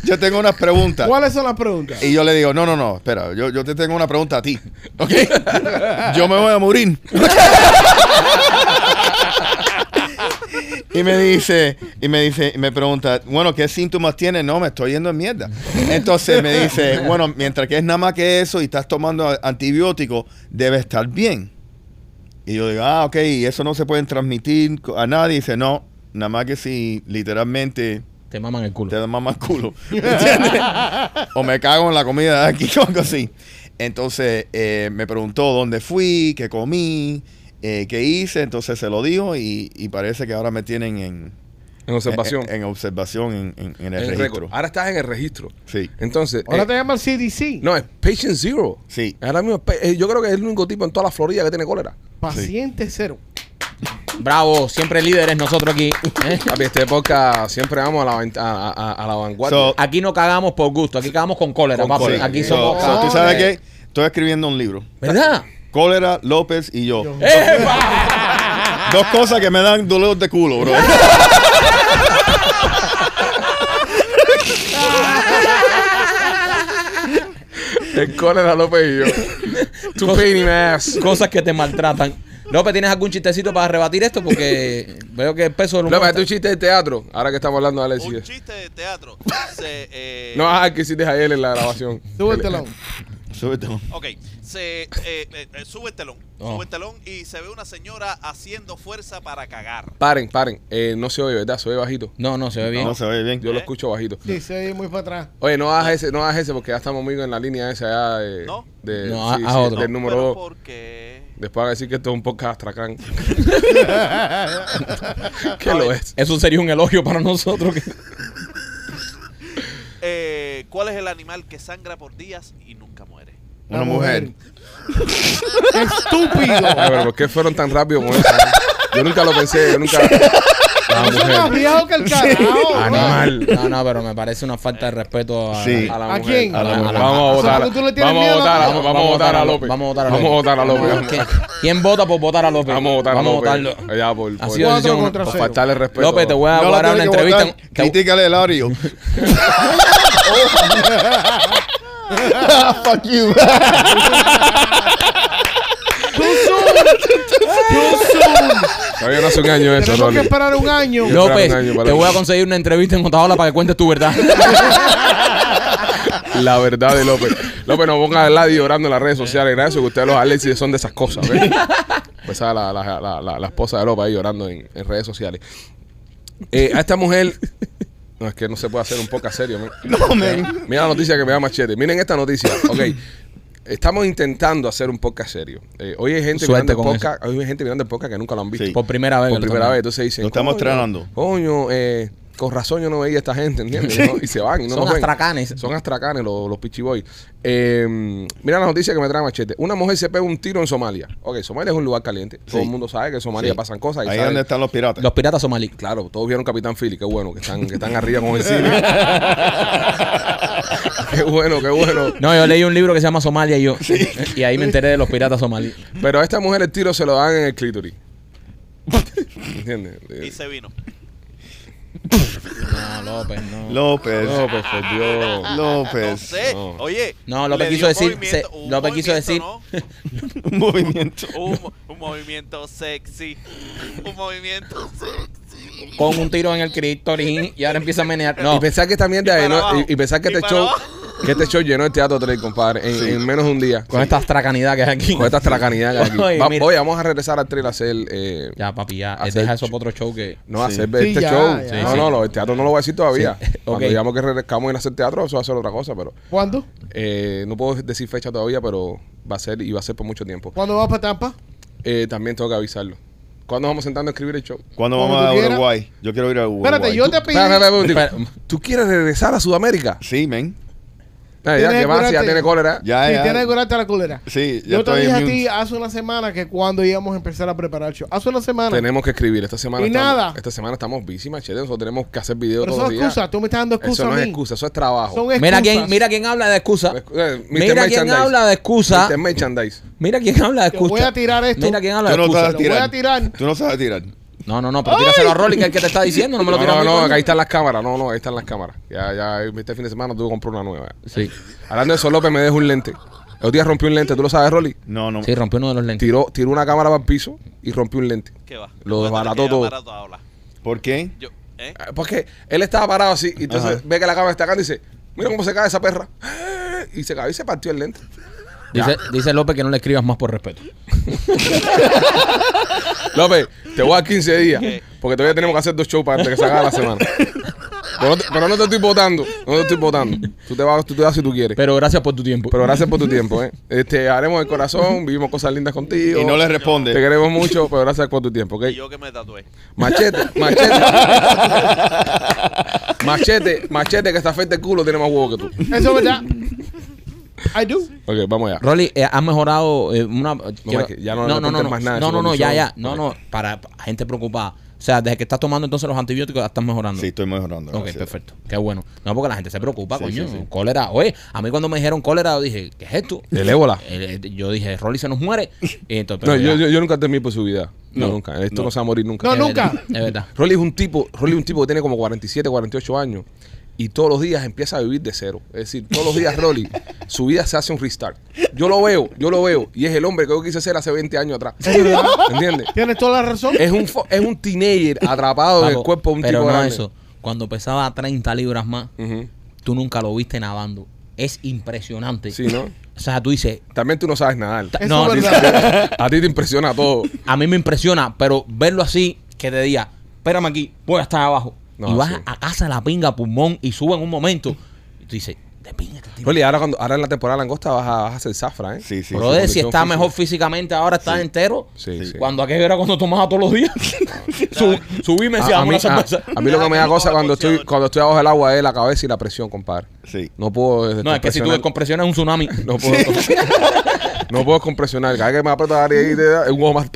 S4: yo tengo unas preguntas.
S6: ¿Cuáles son las preguntas?
S4: Y yo le digo, no, no, no, espera, yo, yo te tengo una pregunta a ti. ¿Ok? yo me voy a morir. y me dice, y me dice, y me pregunta, bueno, ¿qué síntomas tienes? No, me estoy yendo en mierda. Entonces me dice, bueno, mientras que es nada más que eso y estás tomando antibióticos, debe estar bien. Y yo digo, ah, ok, y eso no se puede transmitir a nadie. Y dice, no, nada más que si literalmente
S2: Te maman el culo.
S4: te da más culo. ¿Me entiendes? o me cago en la comida de aquí o algo así. Entonces eh, me preguntó dónde fui, qué comí, eh, qué hice. Entonces se lo dijo y, y parece que ahora me tienen en,
S1: En observación.
S4: en, en observación en, en- en el registro.
S1: Ahora estás en el registro.
S4: Sí,
S1: Entonces.
S6: Ahora
S1: eh,
S6: te llaman CDC.
S1: No, es Patient Zero.
S4: sí.
S1: Ahora mismo, eh, yo creo que es el único tipo en toda la Florida que tiene cólera.
S6: Paciente cero.
S2: Bravo, siempre líderes nosotros aquí. ¿eh?
S1: Papi, este podcast siempre vamos a la, van- a, a- a la vanguardia.
S4: So-
S2: Aquí no cagamos por gusto, aquí cagamos con cólera,
S1: Con
S2: papi.
S1: cólera.
S2: Aquí
S4: So-
S2: somos.
S4: so, ¿Tú sabes qué? Estoy escribiendo un libro.
S2: ¿Verdad?
S4: Cólera, López y yo.
S6: Yo.
S4: Dos cosas que me dan dolor de culo, bro.
S1: el cólera López y yo. In my ass.
S2: Cosas que te maltratan. López, ¿tienes algún chistecito para rebatir esto? Porque veo que el peso del humor
S1: López, este un chiste de teatro, ahora que estamos hablando de
S5: Un
S1: Alexis.
S5: chiste de teatro. Se, eh,
S1: No el que hiciste ayer en la grabación.
S6: Sube el telón.
S5: Ok, se eh, eh, eh, sube el telón,
S2: Oh.
S5: sube el telón y se ve una señora haciendo fuerza para cagar.
S1: Paren, paren. Eh, no se oye, ¿verdad? Se oye bajito.
S2: No, no, se ve bien.
S4: No se ve bien.
S1: Yo lo
S5: ¿Eh?
S1: escucho bajito.
S6: Dice muy para atrás.
S1: Oye, no hagas ese, no hagas ese porque ya estamos muy en la línea esa ya de,
S5: ¿No?
S1: de-
S2: No,
S1: sí,
S2: haz
S1: sí,
S2: otro.
S1: del número
S5: Pero
S1: 2.
S5: ¿por qué?
S1: Después van a decir que esto es un podcast astracán. ¿Qué
S5: A
S1: lo
S5: ver.
S1: es?
S2: Eso sería un elogio para nosotros. que-
S5: ¿Cuál es el animal que sangra por días y nunca muere?
S4: Una mujer.
S6: Estúpido.
S1: Ay, pero ¿por qué fueron tan rápido con eso? Yo nunca lo pensé, yo nunca. La
S6: Eso es más
S1: mujer.
S6: viejo que el carajo.
S1: Animal.
S2: No, no, pero me parece una falta de respeto a,
S4: Sí.
S1: A la
S6: ¿A
S1: mujer.
S6: quién?
S4: A la mujer.
S1: Vamos a votar.
S6: porque tú le tienes
S1: Vamos a
S6: miedo a
S1: votar, a- vamos a votar a López.
S2: Vamos a votar a
S1: Vamos a votar a López.
S2: ¿Quién, quién vota por votar a López?
S1: Vamos a votar a
S2: Vamos
S1: López.
S2: a votarlo.
S1: Ya, por,
S2: Ha
S1: por-
S2: sido
S6: Cuatro
S2: decisión-
S6: contra
S1: por
S6: cero.
S1: faltarle respeto.
S2: López, te voy a
S4: No la
S2: guardar una
S4: tiene que
S2: entrevista.
S4: votar.
S2: te-
S4: Critícale el audio. Fuck you.
S1: Todavía no hace un año eso,
S6: Tenemos que
S1: Rolly.
S6: esperar un año.
S1: Yo-
S2: López,
S1: un año para
S2: te voy a conseguir una entrevista en Otaola para que cuentes tu verdad.
S1: La verdad de López. López, no ponga al lado y llorando en las redes sociales. Gracias que ustedes los Alexis son de esas cosas. ¿ves? Pues esa la, la, la, la, la esposa de López ahí llorando en, en redes sociales. Eh, a esta mujer. No, es que no se puede hacer un poco serio. man.
S4: No, man.
S1: Mira la noticia que me da machete. Miren esta noticia. Ok. Estamos intentando hacer un podcast serio. Eh, hoy hay gente
S2: Suerte
S1: mirando el
S2: con
S1: podcast, hoy hay gente mirando el podcast que nunca lo han visto.
S4: Sí.
S2: por primera vez.
S1: Por primera vez. Entonces dicen.
S4: Lo estamos
S1: "Coño,
S4: estrenando".
S1: Coño, eh, con razón yo no veía a esta gente, ¿entiendes? Y se van y no
S2: Son
S1: nos ven.
S2: astracanes.
S1: Son astracanes los, los pichiboy. Eh, mira la noticia que me trae Machete. Una mujer se pega un tiro en Somalia. Ok, Somalia es un lugar caliente. Todo el mundo sabe que en Somalia
S4: Sí.
S1: pasan cosas. Y
S4: Ahí es donde están los piratas.
S2: Los piratas somalíes.
S1: Claro, todos vieron Capitán Philly. Qué bueno, que están, que están arriba con el cine. qué bueno, qué bueno.
S2: No, yo leí un libro que se llama Somalia y yo. Y ahí me enteré de los piratas somalíes.
S1: Pero a esta mujer el tiro se lo dan en el clítoris. ¿Entiendes?
S5: Y se vino.
S2: No, López, no.
S4: López.
S1: Pues por Dios.
S5: No
S4: López.
S5: sé.
S1: No.
S5: Oye.
S2: No, lo que
S5: le
S2: quiso decir- se- que quiso decir-
S5: ¿no?
S4: Un movimiento.
S5: Un, un movimiento sexy. Un movimiento sexy.
S2: Pon un tiro en el clítoris y ahora empieza a menear. No,
S1: Y pensar que esta mierda
S5: Y
S1: de- no,
S5: abajo.
S1: y, y pensar que
S5: Y
S1: este
S5: para
S1: show,
S5: abajo.
S1: Que este show llenó el teatro 3, compadre, en, en menos de un día.
S2: con esta astracanidad que hay aquí.
S1: Con esta tracanidad que hay aquí.
S2: Oye,
S1: Va-
S2: mira.
S1: oye, vamos a regresar al trailer a hacer. Eh,
S2: Ya, papi, ya.
S1: Hacer
S2: Deja eso para otro show que.
S1: no,
S4: Sí.
S1: hacer
S6: Sí,
S1: este
S6: ya,
S1: show.
S6: ya.
S1: no,
S2: Sí,
S1: no,
S2: sí.
S1: no, el teatro no lo voy a decir todavía.
S2: Sí.
S1: Cuando digamos que regresamos en hacer teatro, eso va a ser otra cosa, pero
S6: ¿Cuándo?
S1: eh, no puedo decir fecha todavía, pero va a ser y va a ser por mucho tiempo.
S6: ¿Cuándo vas para Tampa?
S1: Eh, también tengo que avisarlo. ¿Cuándo vamos sentando a escribir el show?
S4: ¿Cuándo vamos a
S6: quieras.
S4: Uruguay? Yo quiero ir a Uruguay.
S6: Espérate, yo te pedí.
S1: Espera, espera, espera, un
S2: Espera.
S1: momentico. ¿Tú quieres regresar a Sudamérica?
S4: Sí, men.
S1: Ah, ya, que ya tiene cólera.
S4: Ya,
S6: sí,
S4: ya.
S6: tienes que curarte la culera.
S4: Sí, ya
S6: Yo te
S4: estoy
S6: dije a ti hace una semana que cuando íbamos a empezar a preparar el show. Hace una semana.
S1: Tenemos que escribir. Esta semana
S6: Y
S1: estamos,
S6: nada.
S1: Esta semana estamos busy, machete. Nosotros tenemos que hacer videos
S6: Pero
S1: todos
S6: son
S1: los días.
S6: excusas. Tú me estás dando excusas
S1: Eso no
S6: a
S1: es
S6: mí.
S1: excusa, eso es trabajo.
S6: Son excusas.
S2: Mira quién, mira quién habla de excusa.
S1: Eh, Mr.
S2: Mira quién
S1: Merchandise.
S2: habla de excusa.
S1: Mr. Merchandise.
S2: Mira quién habla de
S6: Te
S2: excusa.
S6: voy a tirar esto.
S2: Mira quién habla
S4: Tú
S2: de
S4: no
S2: excusa.
S4: sabes
S6: Lo voy
S4: tirar.
S6: a tirar.
S4: Tú no sabes tirar.
S2: No, no, no, pero tíraselo a Rolly, que es el que te está diciendo. No me lo
S1: No,
S2: tiras a
S1: no,
S2: mí,
S1: no,
S2: coño.
S1: acá ahí están las cámaras. No, no, ahí están las cámaras. Ya, ya, este fin de semana tuve que comprar una nueva.
S2: Sí.
S1: Hablando de eso, López me dejó un lente. El otro día rompió un lente, ¿tú lo sabes, Rolly?
S4: No, no.
S2: Sí, rompió uno de los lentes.
S1: Tiró, tiró una cámara para el piso y rompió un lente.
S5: ¿Qué va?
S1: Lo
S5: Voy a tener
S1: desbarató
S5: que
S1: todo.
S5: llamar a tu aula.
S4: ¿Por qué?
S5: Yo, ¿eh?
S1: Ah, Porque él estaba parado así y entonces
S4: Ajá.
S1: ve que la cámara está acá y dice, mira cómo se cae esa perra. Y se cayó y se partió el lente.
S2: Dice, dice López que no le escribas más por respeto.
S1: López, te voy a dar 15 días. Porque todavía tenemos que hacer dos shows para antes que se acabe la semana. Pero no, te, pero no te estoy votando. No te estoy votando. Tú te vas, tú te vas si tú quieres.
S2: Pero gracias por tu tiempo.
S1: Pero gracias por tu tiempo, ¿eh? Este, haremos el corazón, vivimos cosas lindas contigo.
S4: Y no le
S1: Te
S4: responde.
S1: queremos mucho, pero gracias por tu tiempo, ¿ok?
S5: Y yo que me tatué.
S1: Machete, machete. machete, machete que está afecta el culo tiene más huevo que tú.
S6: Eso es verdad. I do.
S1: Ok, vamos allá.
S2: Rolly, eh, has mejorado eh, una... quiero-
S1: ya no le
S2: no, no,
S1: cuentes más nada de
S2: no,
S1: su
S2: no, no, ya,
S1: condición.
S2: ya. No, no, para, para gente preocupada. O sea, desde que estás tomando entonces los antibióticos estás mejorando.
S4: Sí, estoy mejorando.
S2: Ok,
S4: gracias.
S2: perfecto. Qué bueno. No, porque la gente se preocupa,
S4: Sí,
S2: coño.
S4: sí, sí.
S2: Cólera. Oye, a mí cuando me dijeron cólera, yo dije, ¿qué es esto?
S1: El ébola.
S2: Eh, eh, yo dije, Rolly se nos muere. Y entonces,
S1: No,
S2: pero
S1: yo,
S2: ya,
S1: yo, yo nunca temí por su vida. No,
S4: No,
S1: nunca. Esto no.
S4: no.
S1: se va a morir nunca.
S6: No,
S2: es
S6: nunca.
S2: verdad, Es verdad.
S1: Rolly es un tipo, Rolly es un tipo que tiene como 47, 48 años. Y todos los días empieza a vivir de cero. Es decir, todos los días Rolly, su vida se hace un restart. Yo lo veo, yo lo veo, y es el hombre que yo quise ser hace 20 años atrás. ¿Entiendes?
S6: Tienes toda la razón.
S1: Es un, fo- es un teenager atrapado en el cuerpo de un
S2: pero
S1: tipo
S2: no
S1: grande.
S2: eso. Cuando pesaba 30 libras más,
S1: Ujú.
S2: tú nunca lo viste nadando. Es impresionante.
S1: Sí, ¿no?
S2: O sea, tú dices,
S1: También tú no sabes nadar.
S6: Eso
S2: no,
S6: es
S2: dice-
S6: verdad.
S1: A ti te impresiona todo.
S2: a mí me impresiona, pero verlo así, que te diga, espérame aquí, voy a estar abajo.
S1: No,
S2: y vas
S1: sí.
S2: a casa de la pinga pulmón y sube en un momento. Y tú dices, de pinga este tipo.
S1: Ahora, cuando, ahora en la temporada langosta vas a, vas a hacer zafra, ¿eh?
S4: Sí, sí.
S1: Su
S2: si está
S1: física.
S2: mejor físicamente ahora, estás entero.
S1: Sí, sí.
S2: Cuando aquello era cuando tomaba todos los días. Su- subí y me decía,
S1: a, a mí, a- a mí lo que me da cosa cuando estoy, cuando estoy abajo del agua es la cabeza y la presión, compadre.
S4: Sí.
S1: No puedo.
S2: No, es que si tú es un tsunami.
S1: No puedo. no puedo compresionar. Cada vez que me aprieto la nariz, te da un ojo más.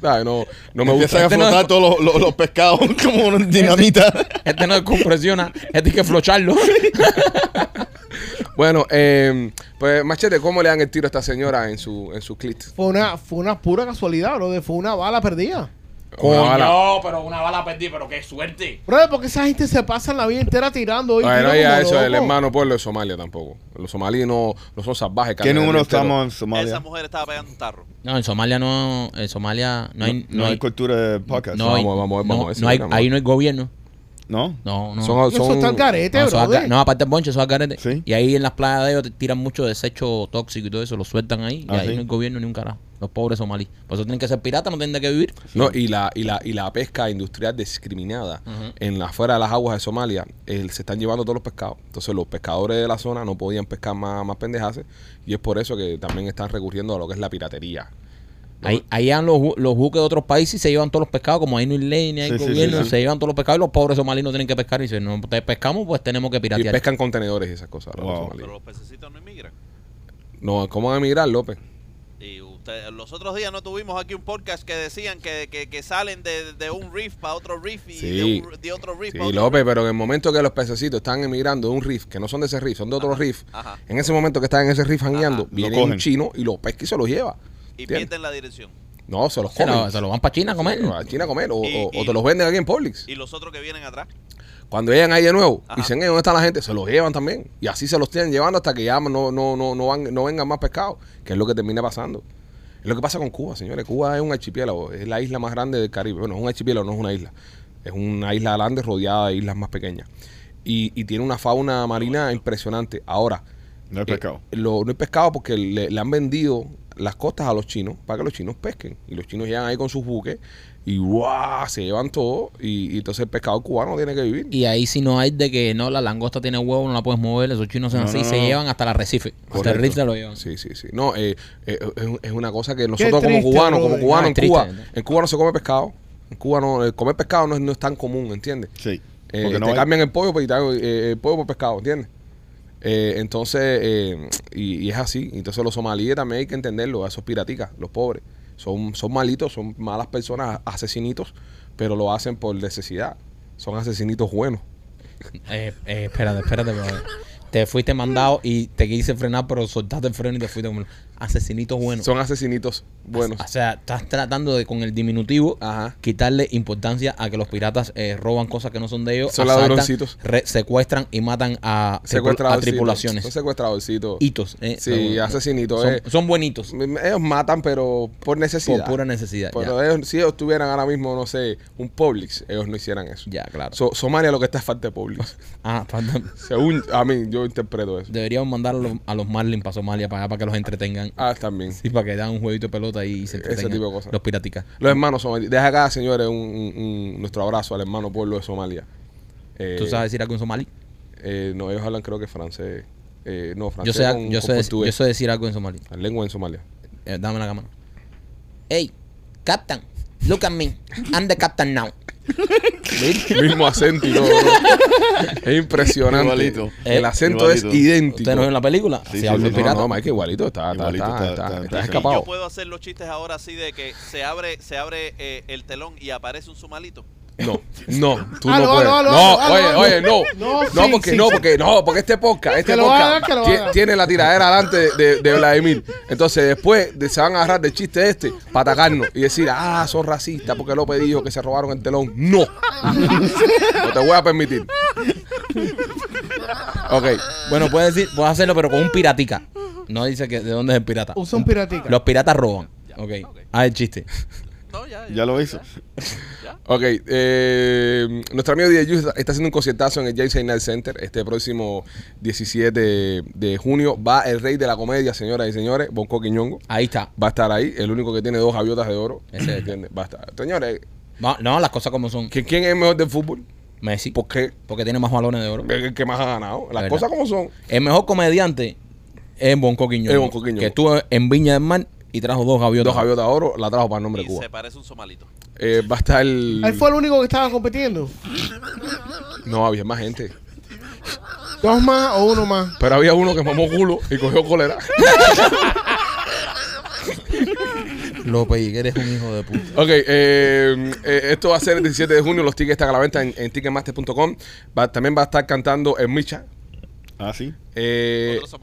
S1: ¿Sabes? No, no me
S4: Empiezan
S1: gusta.
S4: a
S2: Este no
S4: flotar
S2: es-
S4: todos los, los- los pescados como una dinamita.
S2: Este no descompresiona, este hay que flocharlo.
S1: Bueno, eh, pues Machete, ¿cómo le dan el tiro a esta señora en su, en su clit?
S6: Fue una, fue una pura casualidad, bro. Fue una bala perdida.
S1: Una bala.
S2: Coño, pero una bala perdí, pero qué suerte.
S6: Bro, porque esa gente se pasa la vida entera tirando. y
S1: Bueno,
S6: tira
S1: ya eso, el
S6: loco.
S1: hermano pueblo de Somalia tampoco. Los somalíes no, no son salvajes.
S4: ¿Qué
S1: el
S4: número estamos en
S5: Esa
S4: Somalia?
S5: mujer estaba pegando un tarro.
S2: No, en Somalia no, en Somalia no hay,
S4: No, hay cultura de podcast.
S2: no hay,
S1: Vamos, vamos, vamos,
S2: no- no hay-
S1: vamos.
S2: ahí no hay gobierno.
S4: ¿No?
S2: No, no.
S1: Son,
S6: Eso
S1: son,
S6: está al carete,
S2: no, alga- no, aparte el bonche, eso es al garete.
S4: Sí.
S2: Y ahí en las playas de ellos te tiran mucho desecho tóxico y todo eso, lo sueltan ahí.
S4: Ah,
S2: y ahí
S4: sí.
S2: no hay gobierno ni un carajo. Los pobres somalíes. Por eso tienen que ser piratas, no tienen de qué vivir.
S1: No, y la, y la, y la pesca industrial discriminada en la afuera de las aguas de Somalia, eh, se están llevando todos los pescados. Entonces los pescadores de la zona no podían pescar más, más pendejaces y es por eso que también están recurriendo a lo que es la piratería.
S2: Ahí, ahí van los, los buques de otros países y se llevan todos los pescados, como ahí no hay ley ni hay
S4: Sí,
S2: gobierno,
S4: sí, sí.
S2: se llevan todos los pescados y los pobres somalíes no tienen que pescar. Y dicen, no, te pescamos, pues tenemos que
S1: Y
S2: piratear.
S1: pescan contenedores y esas cosas. los
S4: Wow.
S1: somalíes.
S5: Pero los pececitos no emigran.
S1: No, ¿cómo van a emigrar, López?
S5: Y usted, los otros días no tuvimos aquí un podcast que decían que, que, que salen de, de un reef para otro reef y
S1: Sí.
S5: de, un- de otro reef
S1: Sí,
S5: para otro
S1: López, pero en el momento que los pececitos están emigrando de un reef, que no son de ese reef, son de otro reef,
S5: Ajá.
S1: en ese momento que están en ese reef jangueando,
S5: Ajá.
S1: viene
S4: Lo
S1: un chino y los pesca y se los lleva.
S5: Y pierden la dirección.
S1: No, se los
S2: se,
S1: comen.
S2: lo, se lo van para China a comer.
S1: A China a comer o,
S5: Y-
S1: o- te los venden aquí en Publix.
S5: Y los otros que vienen atrás.
S1: Cuando llegan ahí de nuevo
S5: Ajá.
S1: y dicen, "Eh, ¿dónde está la gente? Se los llevan también. Y así se los tienen llevando hasta que ya no, no, no, no, van, no vengan más pescados, que es lo que termina pasando. Es lo que pasa con Cuba, señores. Cuba es un archipiélago, es la isla más grande del Caribe. Bueno, es un archipiélago, no es una isla. Es una isla grande rodeada de islas más pequeñas. Y, y tiene una fauna marina impresionante. Ahora,
S4: No hay
S1: eh,
S4: pescado.
S1: lo- no hay pescado porque le, le han vendido las costas a los chinos para que los chinos pesquen. Y los chinos llegan ahí con sus buques y ¡guau! se llevan todo. Y, y entonces el pescado cubano tiene que vivir.
S2: Y ahí si no hay de que no, la langosta tiene huevo, no la puedes mover, esos chinos son
S4: No,
S2: así,
S4: no,
S2: se
S4: no.
S2: llevan hasta el arrecife. Hasta el se lo llevan.
S1: Sí, sí, sí. No, eh, eh, es, es una cosa que nosotros como cubanos, como cubanos en Cuba, en Cuba no se come pescado. En Cuba no, el comer pescado no es, no es tan común, ¿entiendes?
S4: Sí.
S1: Eh, te
S4: hay-
S1: cambian el pollo, pues, y te hago, eh, el pollo por pescado, ¿entiendes? Eh, entonces, eh, y, es así. Entonces los somalíes también hay que entenderlo, esos piraticas, los pobres. Son, son malitos, son malas personas, asesinitos, pero lo hacen por necesidad. Son asesinitos buenos.
S2: Eh, eh, espérate, espérate. Te fuiste mandado y te quise frenar, pero soltaste el freno y te fuiste asesinitos buenos.
S1: Son asesinitos buenos.
S2: O sea, estás tratando de con el diminutivo
S1: Ajá.
S2: quitarle importancia a que los piratas eh, roban cosas que no son de ellos,
S1: Son ladroncitos.
S2: secuestran y matan a, tripulaciones.
S1: Son secuestradorcitos.
S2: Hitos. eh,
S1: Sí,
S2: son-
S1: asesinitos.
S2: Son,
S1: eh.
S2: son buenitos.
S1: Ellos matan, pero por necesidad.
S2: Por pura necesidad.
S1: Pero ellos- si ellos tuvieran ahora mismo, no sé, un Publix, ellos no hicieran eso.
S2: Ya, claro.
S1: So- Somalia lo que está es falta de Publix.
S2: Ah, falta-
S1: Según a mí, yo interpreto eso.
S2: deberíamos mandar a los, a los Marlins para Somalia para para que los entretengan.
S1: Ah, también.
S2: Sí, para que dan un jueguito de pelota y se
S1: Ese tipo de cosas.
S2: Los piraticas.
S1: Los hermanos somalíes. Deja acá, señores, un, un- un- nuestro abrazo al hermano pueblo de Somalia. Eh,
S2: ¿Tú sabes decir algo en somalí?
S1: eh, no, ellos hablan creo que francés. Eh, no, francés
S2: Yo sé,
S1: con,
S2: yo,
S1: con
S2: sé, yo sé decir algo en somalí.
S1: La lengua en Somalia.
S2: Dame la cámara. Hey, Captain, look at me. I'm the captain now.
S1: Mismo acento y todo. es impresionante.
S4: Igualito.
S1: El
S2: Eh,
S1: acento es
S4: igualito.
S1: idéntico.
S2: ¿Ustedes no ven la película?
S4: Sí, sí,
S2: habla
S4: sí,
S2: el
S1: No,
S2: pirata.
S1: no, Mike, igualito. Está, está,
S4: Igualito,
S1: está,
S4: está-
S1: está,
S4: está-
S1: está
S4: está
S1: escapado.
S5: Yo puedo hacer los chistes ahora así de que se abre, se abre eh, el telón y aparece un somalito.
S1: No, no, tú
S6: Aló,
S1: no puedes.
S6: aló, aló,
S1: no,
S6: aló,
S1: oye, oye, no.
S6: No,
S1: No,
S6: sí,
S1: porque
S6: sí,
S1: no, porque no, porque este podcast, este podcast
S6: haga,
S1: tiene la tiradera delante de, Vladimir. Entonces después de- se van a agarrar del chiste este para atacarnos y decir, ah, son racistas porque López dijo que se robaron el telón. No. no te voy a permitir. Ok.
S2: Bueno, puedes decir, puedes hacerlo, pero con un piratica. No dice que de dónde es el pirata.
S6: Usa un piratica.
S2: Los piratas roban. Ok.
S5: ok.
S2: Ah, el chiste.
S5: No, ya,
S4: Ya lo hizo.
S1: Ok, eh, nuestro amigo DJ Juice está haciendo un conciertazo en el JC Night Center este próximo 17 de, de junio. Va el rey de la comedia, señoras y señores, Bonco Quiñongo.
S2: Ahí está.
S1: Va a estar ahí, el único que tiene dos gaviotas de oro.
S2: Ese es.
S1: ¿Entiendes? Va a estar. Señores,
S2: No, no, las cosas como son.
S1: ¿quién, quién es el mejor del fútbol?
S2: Messi.
S1: ¿Por qué?
S2: Porque tiene más balones de oro.
S1: El el que más ha ganado. Las cosas como son.
S2: El mejor comediante es Bonco Quiñón.
S1: Es Bonco Quiñongo.
S2: Que estuvo en Viña del Mar y trajo dos gaviotas.
S1: Dos gaviotas de oro, la trajo para el nombre
S5: Y
S1: de Cuba.
S5: se parece un somalito.
S1: Eh, va a estar el...
S6: Él fue el único que estaba compitiendo.
S1: No, había más gente.
S6: Dos más o uno más.
S1: Pero había uno que mamó culo y cogió cólera.
S2: López, y que eres un hijo de puta.
S1: Ok, eh, eh, esto va a ser el 17 de junio. Los tickets están a la venta en, en ticketmaster.com. Va- también va a estar cantando en Micha,
S4: Ah, sí.
S1: eh,
S5: Otro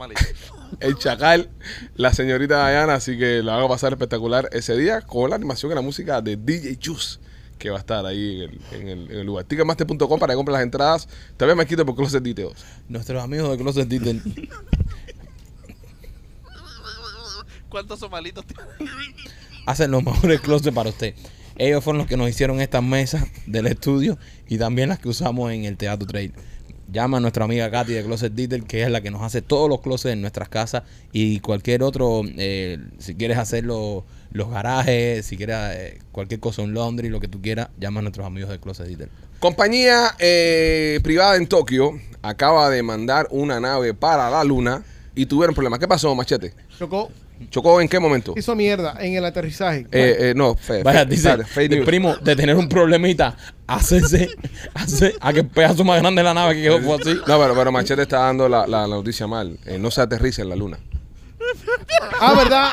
S1: el Chacal, la señorita Diana. Así que la van a pasar espectacular ese día con la animación y la música de DJ Juice. Que va a estar ahí en el, en el- en el lugar. Ticketmaster.com para que compren las entradas. También me quito por Closet Details.
S2: Nuestros amigos de Closet Detail
S5: ¿Cuántos somalitos tiene?
S2: hacen los mejores closets para usted. Ellos fueron los que nos hicieron estas mesas del estudio y también las que usamos en el Teatro Trail. Llama a nuestra amiga Katy de Closet Detail, que es la que nos hace todos los closets en nuestras casas y cualquier otro, eh, si quieres hacer los, los garajes, si quieres eh, cualquier cosa, un laundry, lo que tú quieras, llama a nuestros amigos de Closet Detail.
S1: Compañía eh, privada en Tokio acaba de mandar una nave para la luna y tuvieron problemas. ¿Qué pasó, Machete?
S6: Chocó.
S1: ¿Chocó en qué momento?
S6: Hizo mierda en el aterrizaje.
S1: Eh, eh, no, fe-
S2: Vaya,
S1: fe-
S2: dice,
S1: fake news.
S2: primo, de tener un problemita, hacerse, hace, a que el pedazo más grande de la nave que quedó fue así.
S1: No, pero, pero Machete está dando la, la- la noticia mal. Eh, no se aterriza en la luna.
S6: Ah, ¿verdad?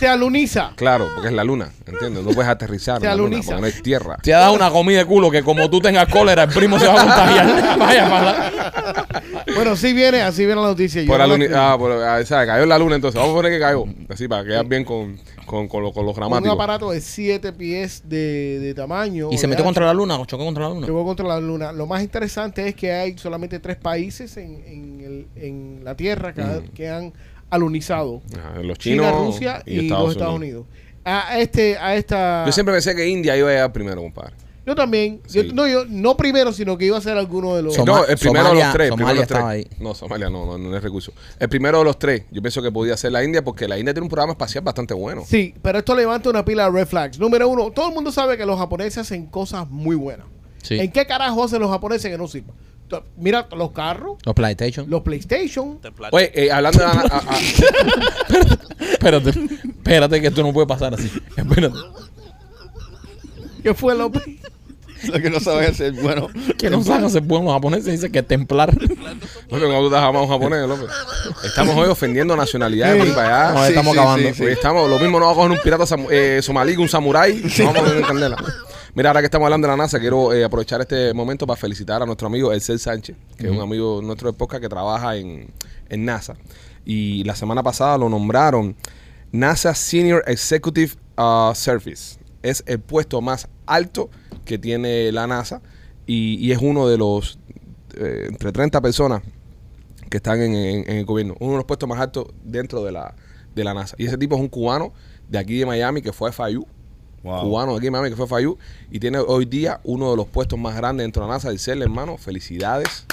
S6: Se aluniza.
S1: Claro, porque es la luna, ¿entiendes? No puedes aterrizar en
S6: Se
S1: la luna
S6: aluniza.
S1: porque no hay tierra.
S2: Te ha dado una comida de culo que como tú tengas cólera, el primo se va a contagiar. Vaya mala.
S6: Bueno, sí viene, así viene la noticia. Yo
S1: Por
S6: no la escribí.
S1: ah, por, ah, ¿sabes? Cayó en la luna entonces. Vamos a poner que cayó. Así para quedar bien con, con, con, lo- con los
S6: un
S1: gramáticos.
S6: aparato de 7 pies de, de tamaño.
S2: Y se metió contra la luna, o chocó contra la luna.
S6: Chocó contra la luna. Lo más interesante es que hay solamente tres países en, en, el- en la Tierra que,
S1: Mm.
S6: que han alunizado.
S1: Ajá, los chinos
S6: China, Rusia y, los Estados Unidos. A este, a esta.
S1: Yo siempre pensé que India iba a llegar primero, compadre.
S6: Yo también.
S1: Sí.
S6: Yo- no, yo no primero, sino que iba a ser alguno de los.
S2: Soma-
S1: no, el primero de
S2: Somalia-
S1: los tres. el primero de
S2: Somalia
S1: los tres.
S2: estaba ahí.
S1: No, Somalia no, no, no es recurso. El primero de los tres. Yo pienso que podía ser la India porque la India tiene un programa espacial bastante bueno.
S6: Sí, pero esto levanta una pila de red flags. Número uno, todo el mundo sabe que los japoneses hacen cosas muy buenas.
S2: Sí.
S6: ¿En qué carajo hacen los japoneses que no sirvan? Mira, los carros,
S2: Los PlayStation.
S6: los PlayStation.
S5: Templar.
S1: Oye, eh, hablando de la... a- a-
S2: Espérate, espérate que esto no puede pasar así. Espérate.
S6: ¿Qué fue lo
S4: Lo que no sabes hacer, bueno.
S2: Que no saben hacer buenos los japoneses, dice que templar.
S1: López, cuando tú estás jamás un japonés, López. Estamos hoy ofendiendo nacionalidades ahí para allá.
S2: No,
S4: Sí,
S2: estamos
S4: sí,
S2: acabando.
S4: sí, sí.
S1: Hoy estamos, lo mismo no va a coger un pirata samu- eh, somalí que un samurái. No vamos a poner en candela. Mira, ahora que estamos hablando de la NASA, quiero eh, aprovechar este momento para felicitar a nuestro amigo Elcel Sánchez, que es un amigo nuestro de podcast que trabaja en, en NASA. Y la semana pasada lo nombraron NASA Senior Executive uh, Service. Es el puesto más alto que tiene la NASA y, y es uno de los eh, entre 30 personas que están en, en- en el gobierno. Uno de los puestos más altos dentro de la, de la NASA. Y ese tipo es un cubano de aquí de Miami que fue a FIU.
S4: Wow.
S1: Cubano de aquí de Miami que fue FIU. Y tiene hoy día uno de los puestos más grandes dentro de la NASA. CEL, hermano. Felicidades.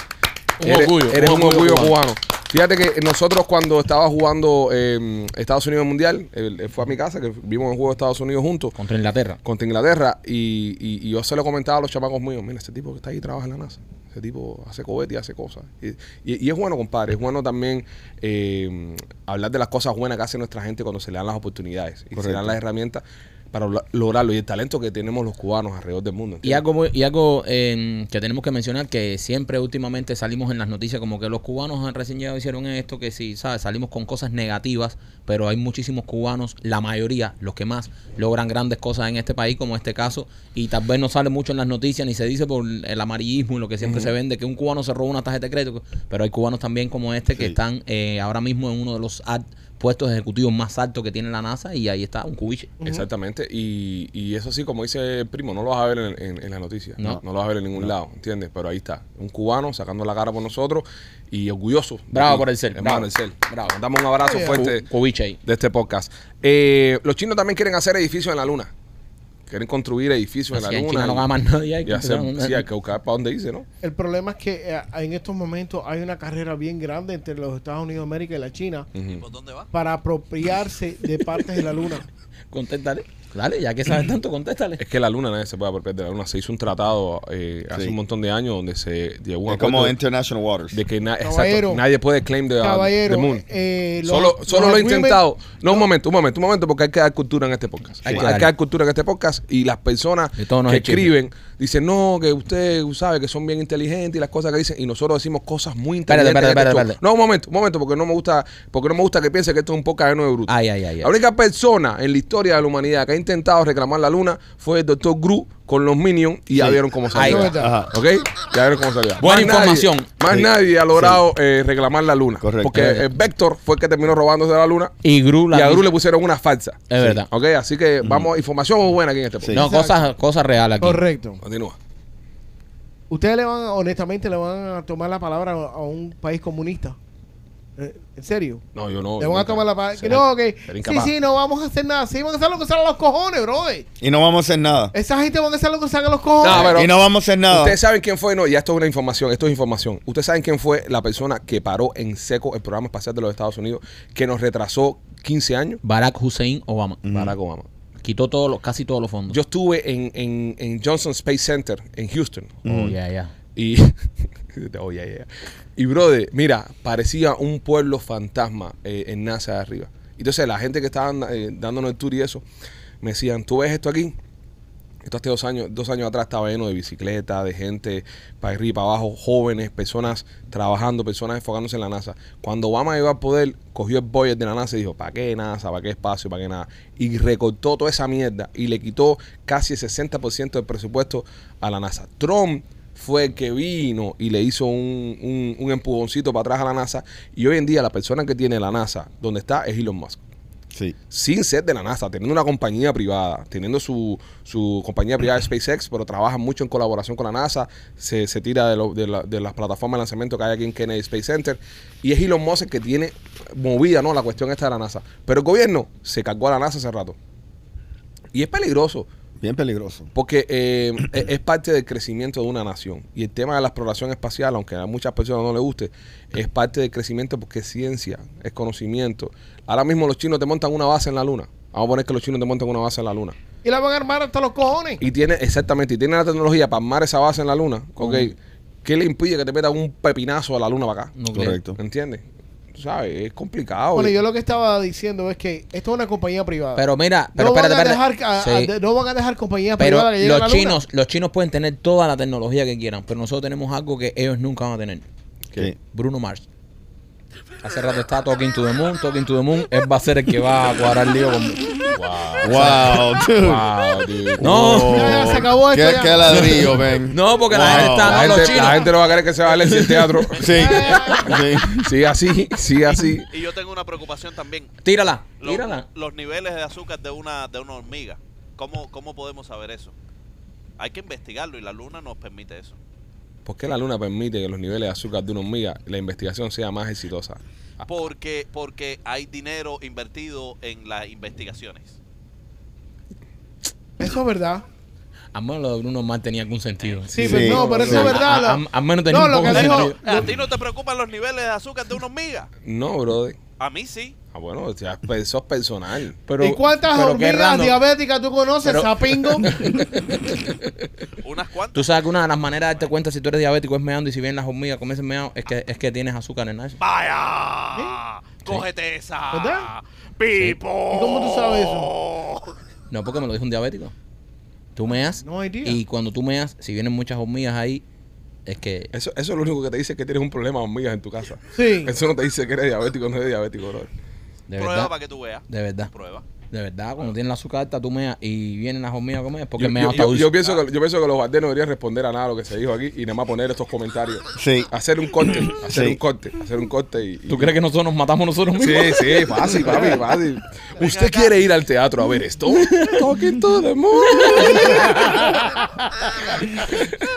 S2: Un
S1: eres,
S2: orgullo,
S1: eres
S2: un orgullo
S1: orgullo
S2: cubano.
S1: cubano. Fíjate que nosotros cuando estaba jugando eh, Estados Unidos Mundial, él, él fue a mi casa, que vimos el juego de Estados Unidos juntos
S2: Contra Inglaterra.
S1: contra Inglaterra y, y- y yo se lo comentaba a los chamacos míos, mira, ese tipo que está ahí trabaja en la NASA, ese tipo hace cohetes y hace cosas. Y, y- y es bueno, compadre, es bueno también eh, hablar de las cosas buenas que hace nuestra gente cuando se le dan las oportunidades y se le
S4: Correcto.
S1: dan las herramientas para lo- lograrlo y el talento que tenemos los cubanos alrededor del mundo.
S2: Y algo, y algo eh, que tenemos que mencionar, que siempre últimamente salimos en las noticias como que los cubanos han recién llegado hicieron esto, que sí, ¿sabes? Salimos con cosas negativas, pero hay muchísimos cubanos, la mayoría, los que más, logran grandes cosas en este país, como este caso, y tal vez no sale mucho en las noticias, ni se dice por el amarillismo y lo que siempre se vende, que un cubano se roba una tarjeta de crédito, pero hay cubanos también como este que están eh, ahora mismo en uno de los ad puestos ejecutivos más altos que tiene la NASA y ahí está un cubiche.
S1: Exactamente. Y, y eso sí, como dice el primo, no lo vas a ver en, en, en la noticia.
S2: No.
S1: No. lo vas a ver en ningún lado, ¿entiendes? Pero ahí está. Un cubano sacando la cara por nosotros y orgulloso.
S2: Bravo por el cel,
S1: Hermano,
S2: bravo.
S1: el cel.
S2: Bravo.
S1: Damos un abrazo fuerte
S2: Cu- cubiche ahí.
S1: de este podcast. Eh, los chinos también quieren hacer edificios en la luna. Quieren construir edificios en la
S2: en
S1: luna.
S2: China no
S1: y-
S2: va más nadie. Hay
S1: y
S2: que
S1: hacer-
S2: a-
S1: sí, hay que buscar para dónde irse, ¿no?
S6: El problema es que eh, en estos momentos hay una carrera bien grande entre los Estados Unidos de América y la China
S1: Ujú.
S5: ¿Por dónde va?
S6: para apropiarse de partes de la luna.
S2: Contéstale. Dale, ya que sabes tanto, contéstale.
S1: Es que la luna nadie se puede apropiar de la luna. Se hizo un tratado eh, hace
S4: Sí.
S1: un montón de años donde se llegó a un
S4: Es como International Waters.
S1: de que na- exacto,
S6: Caballero.
S1: nadie puede claim the, uh,
S6: Caballero,
S1: the moon.
S6: eh, los-
S1: solo solo
S6: los
S1: lo he intentado. No, un momento, un momento, un momento, porque hay que dar cultura en este podcast.
S2: Hay
S1: Hay,
S2: que
S1: que
S2: darle.
S1: dar cultura en este podcast y las personas
S2: De
S1: que escriben dicen, no, que usted sabe que son bien inteligentes y las cosas que dicen, y nosotros decimos cosas muy inteligentes. este
S2: espérate,
S1: show. No, un momento, un momento, porque no me gusta, porque no me gusta que piense que esto es un podcast lleno de bruto.
S2: Ay, ay, ay. ay.
S1: La única persona en la historia de la humanidad que ha intentado reclamar la luna fue el doctor Gru con los Minions y ya vieron cómo
S2: Ahí
S1: salió.
S2: está.
S4: Ajá.
S1: ¿Ok? Ya vieron cómo salió.
S2: Buena
S1: Más nadie-
S2: información.
S1: más
S4: Sí.
S1: nadie ha logrado eh, reclamar la luna.
S4: Correcto.
S1: Porque el Vector fue el que terminó robándose la luna
S2: Y Gru la
S1: y a Gru le pusieron una falsa.
S2: Es verdad.
S1: ¿Ok? Así que vamos, información muy buena aquí en este podcast.
S4: Sí.
S2: No, cosas, cosas reales aquí.
S6: Correcto.
S1: Continúa.
S6: Ustedes le van, honestamente, le van a tomar la palabra a un país comunista. Eh, ¿En serio?
S1: No, yo no.
S6: Le van a tomar la
S1: Será-
S6: no, que sí, sí, no vamos a hacer nada. Sí, van a hacer lo que salga a los cojones, bro.
S4: Y no vamos a hacer nada.
S6: Esa gente van a hacer lo que salga a los cojones.
S1: No, pero-
S4: y no vamos a hacer nada.
S1: Ustedes saben quién fue, no, ya esto es una información, esto es información. Ustedes saben quién fue la persona que paró en seco el programa espacial de los Estados Unidos, que nos retrasó 15 años.
S2: Barack Hussein Obama.
S1: Barack Obama.
S2: Quitó todos los, casi todos los fondos.
S1: Yo estuve en, en, en Johnson Space Center en Houston.
S2: oh, ya, ya.
S1: Y. oh, yeah, yeah. Y, brother, mira, parecía un pueblo fantasma eh, en NASA de arriba. Entonces, la gente que estaban eh, dándonos el tour y eso, me decían: ¿Tú ves esto aquí? Esto hace dos años, dos años atrás estaba lleno de bicicletas, de gente para arriba y para abajo, jóvenes, personas trabajando, personas enfocándose en la NASA. Cuando Obama llegó al poder, cogió el budget de la NASA y dijo, ¿para qué NASA? ¿Para qué espacio? ¿Para qué nada? Y recortó toda esa mierda y le quitó casi el 60% del presupuesto a la NASA. Trump fue el que vino y le hizo un, un, un empujoncito para atrás a la NASA y hoy en día la persona que tiene la NASA donde está es Elon Musk
S4: Sí.
S1: sin ser de la NASA, teniendo una compañía privada, teniendo su, su compañía privada SpaceX, pero trabaja mucho en colaboración con la NASA, se, se tira de, lo- de, la- de las plataformas de lanzamiento que hay aquí en Kennedy Space Center, y es Elon Musk el que tiene movida ¿no? la cuestión esta de la NASA. Pero el gobierno se cargó a la NASA hace rato. Y es peligroso,
S4: Bien peligroso.
S1: porque eh, es es parte del crecimiento de una nación. Y el tema de la exploración espacial, aunque a muchas personas no les guste, es parte del crecimiento porque es ciencia, es conocimiento. Ahora mismo los chinos te montan una base en la luna. Vamos a poner que los chinos te montan una base en la luna.
S6: Y la van a armar hasta los cojones.
S1: Y tiene, exactamente, y tiene la tecnología para armar esa base en la luna. ¿ok? ¿Qué le impide que te metan un pepinazo a la luna para acá?
S2: Nuclear.
S4: Correcto.
S1: ¿Entiendes? Tú sabes, es complicado.
S6: Bueno, yo lo que estaba diciendo es que esto es una compañía privada.
S2: Pero mira, pero
S6: no, van a dejar, a-
S2: Sí.
S6: a- de- no van a dejar compañías
S2: Pero
S6: privadas a
S2: los
S6: luna.
S2: chinos, los chinos pueden tener toda la tecnología que quieran, pero nosotros tenemos algo que ellos nunca van a tener.
S4: ¿Qué?
S2: Bruno Mars. Hace rato está Talking to the Moon, Talking to the Moon. Él va a ser el que va a cuadrar lío con.
S4: Wow, dude.
S1: Wow, dude.
S2: No.
S6: Ya, ya, se acabó esto
S4: ¿Qué,
S6: ya.
S4: qué ladrillo, ven.
S2: No, porque la gente está.
S1: La
S2: No, los
S1: gente,
S2: chinos.
S1: la gente no va a querer que se vaya el teatro.
S4: Sí. sí.
S1: Sigue así, sigue así.
S5: Y yo tengo una preocupación también.
S2: Tírala,
S5: Los,
S2: tírala.
S5: los niveles de azúcar de una, de una hormiga. ¿Cómo, ¿Cómo podemos saber eso? Hay que investigarlo y la luna nos permite eso.
S1: ¿Por qué la luna permite que los niveles de azúcar de una hormiga, la investigación sea más exitosa? Ah,
S5: Porque, porque hay dinero invertido en las investigaciones.
S6: Eso es verdad.
S2: Al menos lo de Bruno Mars tenía algún sentido.
S6: Sí,
S4: Sí.
S6: pero no, pero eso
S4: Sí.
S6: es verdad.
S2: A- a- Al menos tenía
S6: No,
S2: un
S6: lo
S2: poco
S6: que
S2: de
S6: dijo-
S2: sentido.
S5: ¿A ti no te preocupan los niveles de azúcar de una hormiga?
S1: No, brother.
S5: A mí sí.
S1: Ah, bueno, ya, pues, eso es personal.
S2: Pero,
S6: ¿Y cuántas
S2: pero
S6: hormigas diabéticas tú conoces,
S2: Pero-
S6: sapingo?
S5: Unas cuantas.
S2: Tú sabes que una de las maneras de darte cuenta si tú eres diabético es meando y si bien las hormigas comienzan meando es que, es que tienes azúcar en eso.
S5: ¡Vaya! ¡Cógete esa!
S6: ¿Verdad?
S5: ¡Pipo!
S6: ¿Y cómo tú sabes eso?
S2: No, porque me lo dijo un diabético. Tú meas
S6: No
S2: y cuando tú meas, si vienen muchas hormigas ahí, es que...
S1: Eso, eso es lo único que te dice que tienes un problema de hormigas en tu casa.
S6: Sí.
S1: Eso no te dice que eres diabético o no eres diabético, brother.
S2: De
S5: Prueba
S2: verdad.
S5: para que tú veas.
S2: De verdad.
S5: Prueba.
S2: De verdad, cuando tienen la azúcar alta, tú meas y vienen las hormigas a comer, es porque
S1: Yo,
S2: mea
S1: yo- yo- yo pienso que, yo pienso que los guardias no deberían responder a nada de lo que se dijo aquí y nada más poner estos comentarios.
S4: Sí.
S1: Hacer un corte, hacer
S4: Sí.
S1: un corte, hacer un corte y... y-
S2: ¿Tú crees que nosotros nos matamos nosotros mismos?
S1: Sí, sí, fácil, papi, fácil. ¿Usted quiere ir al teatro a ver esto? Talking to the moon.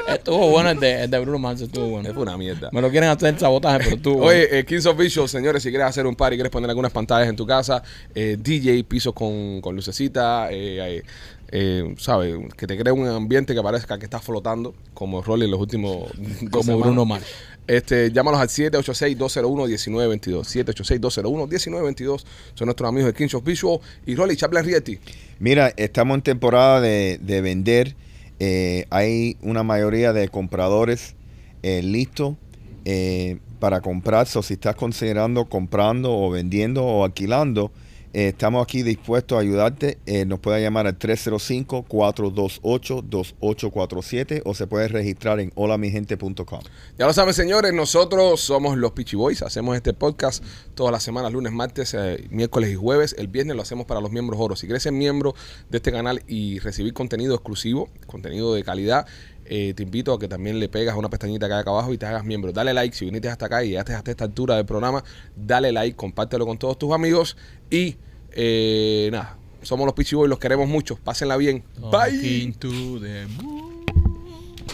S2: Estuvo bueno el de, el de Bruno Mars, estuvo bueno.
S1: Fue una mierda.
S2: Me lo quieren hacer sabotaje, pero estuvo bueno.
S1: Oye, eh, Kings of Visual, señores, si quieres hacer un party, quieres poner algunas pantallas en tu casa, eh, DJ, pisos con, con lucecita, eh, eh, eh, ¿sabes? Que te cree un ambiente que parezca que estás flotando, como Rolly en los últimos
S2: Como
S1: semanas.
S2: Bruno Mars.
S1: Este, llámalos al 786-201-1922. 786-201-1922. Son nuestros amigos de Kings of Visual. Y Rolly, Chaplin Rieti.
S4: Mira, estamos en temporada de, de vender. Eh, hay una mayoría de compradores eh, listos eh, para comprar. So, si estás considerando comprando o vendiendo o alquilando, eh, estamos aquí dispuestos a ayudarte. Eh, nos puede llamar al 305-428-2847 o se puede registrar en holamigente.com.
S1: Ya lo saben, señores, nosotros somos los Peachy Boys. Hacemos este podcast todas las semanas, lunes, martes, eh, miércoles y jueves. El viernes lo hacemos para los miembros oro. Si quieres ser miembro de este canal y recibir contenido exclusivo, contenido de calidad, eh, te invito a que también le pegas una pestañita acá abajo y te hagas miembro. Dale like si viniste hasta acá y llegaste hasta esta altura del programa. Dale like, compártelo con todos tus amigos y eh, nada. Somos los Peachy Boys, los queremos mucho. Pásenla bien. Bye.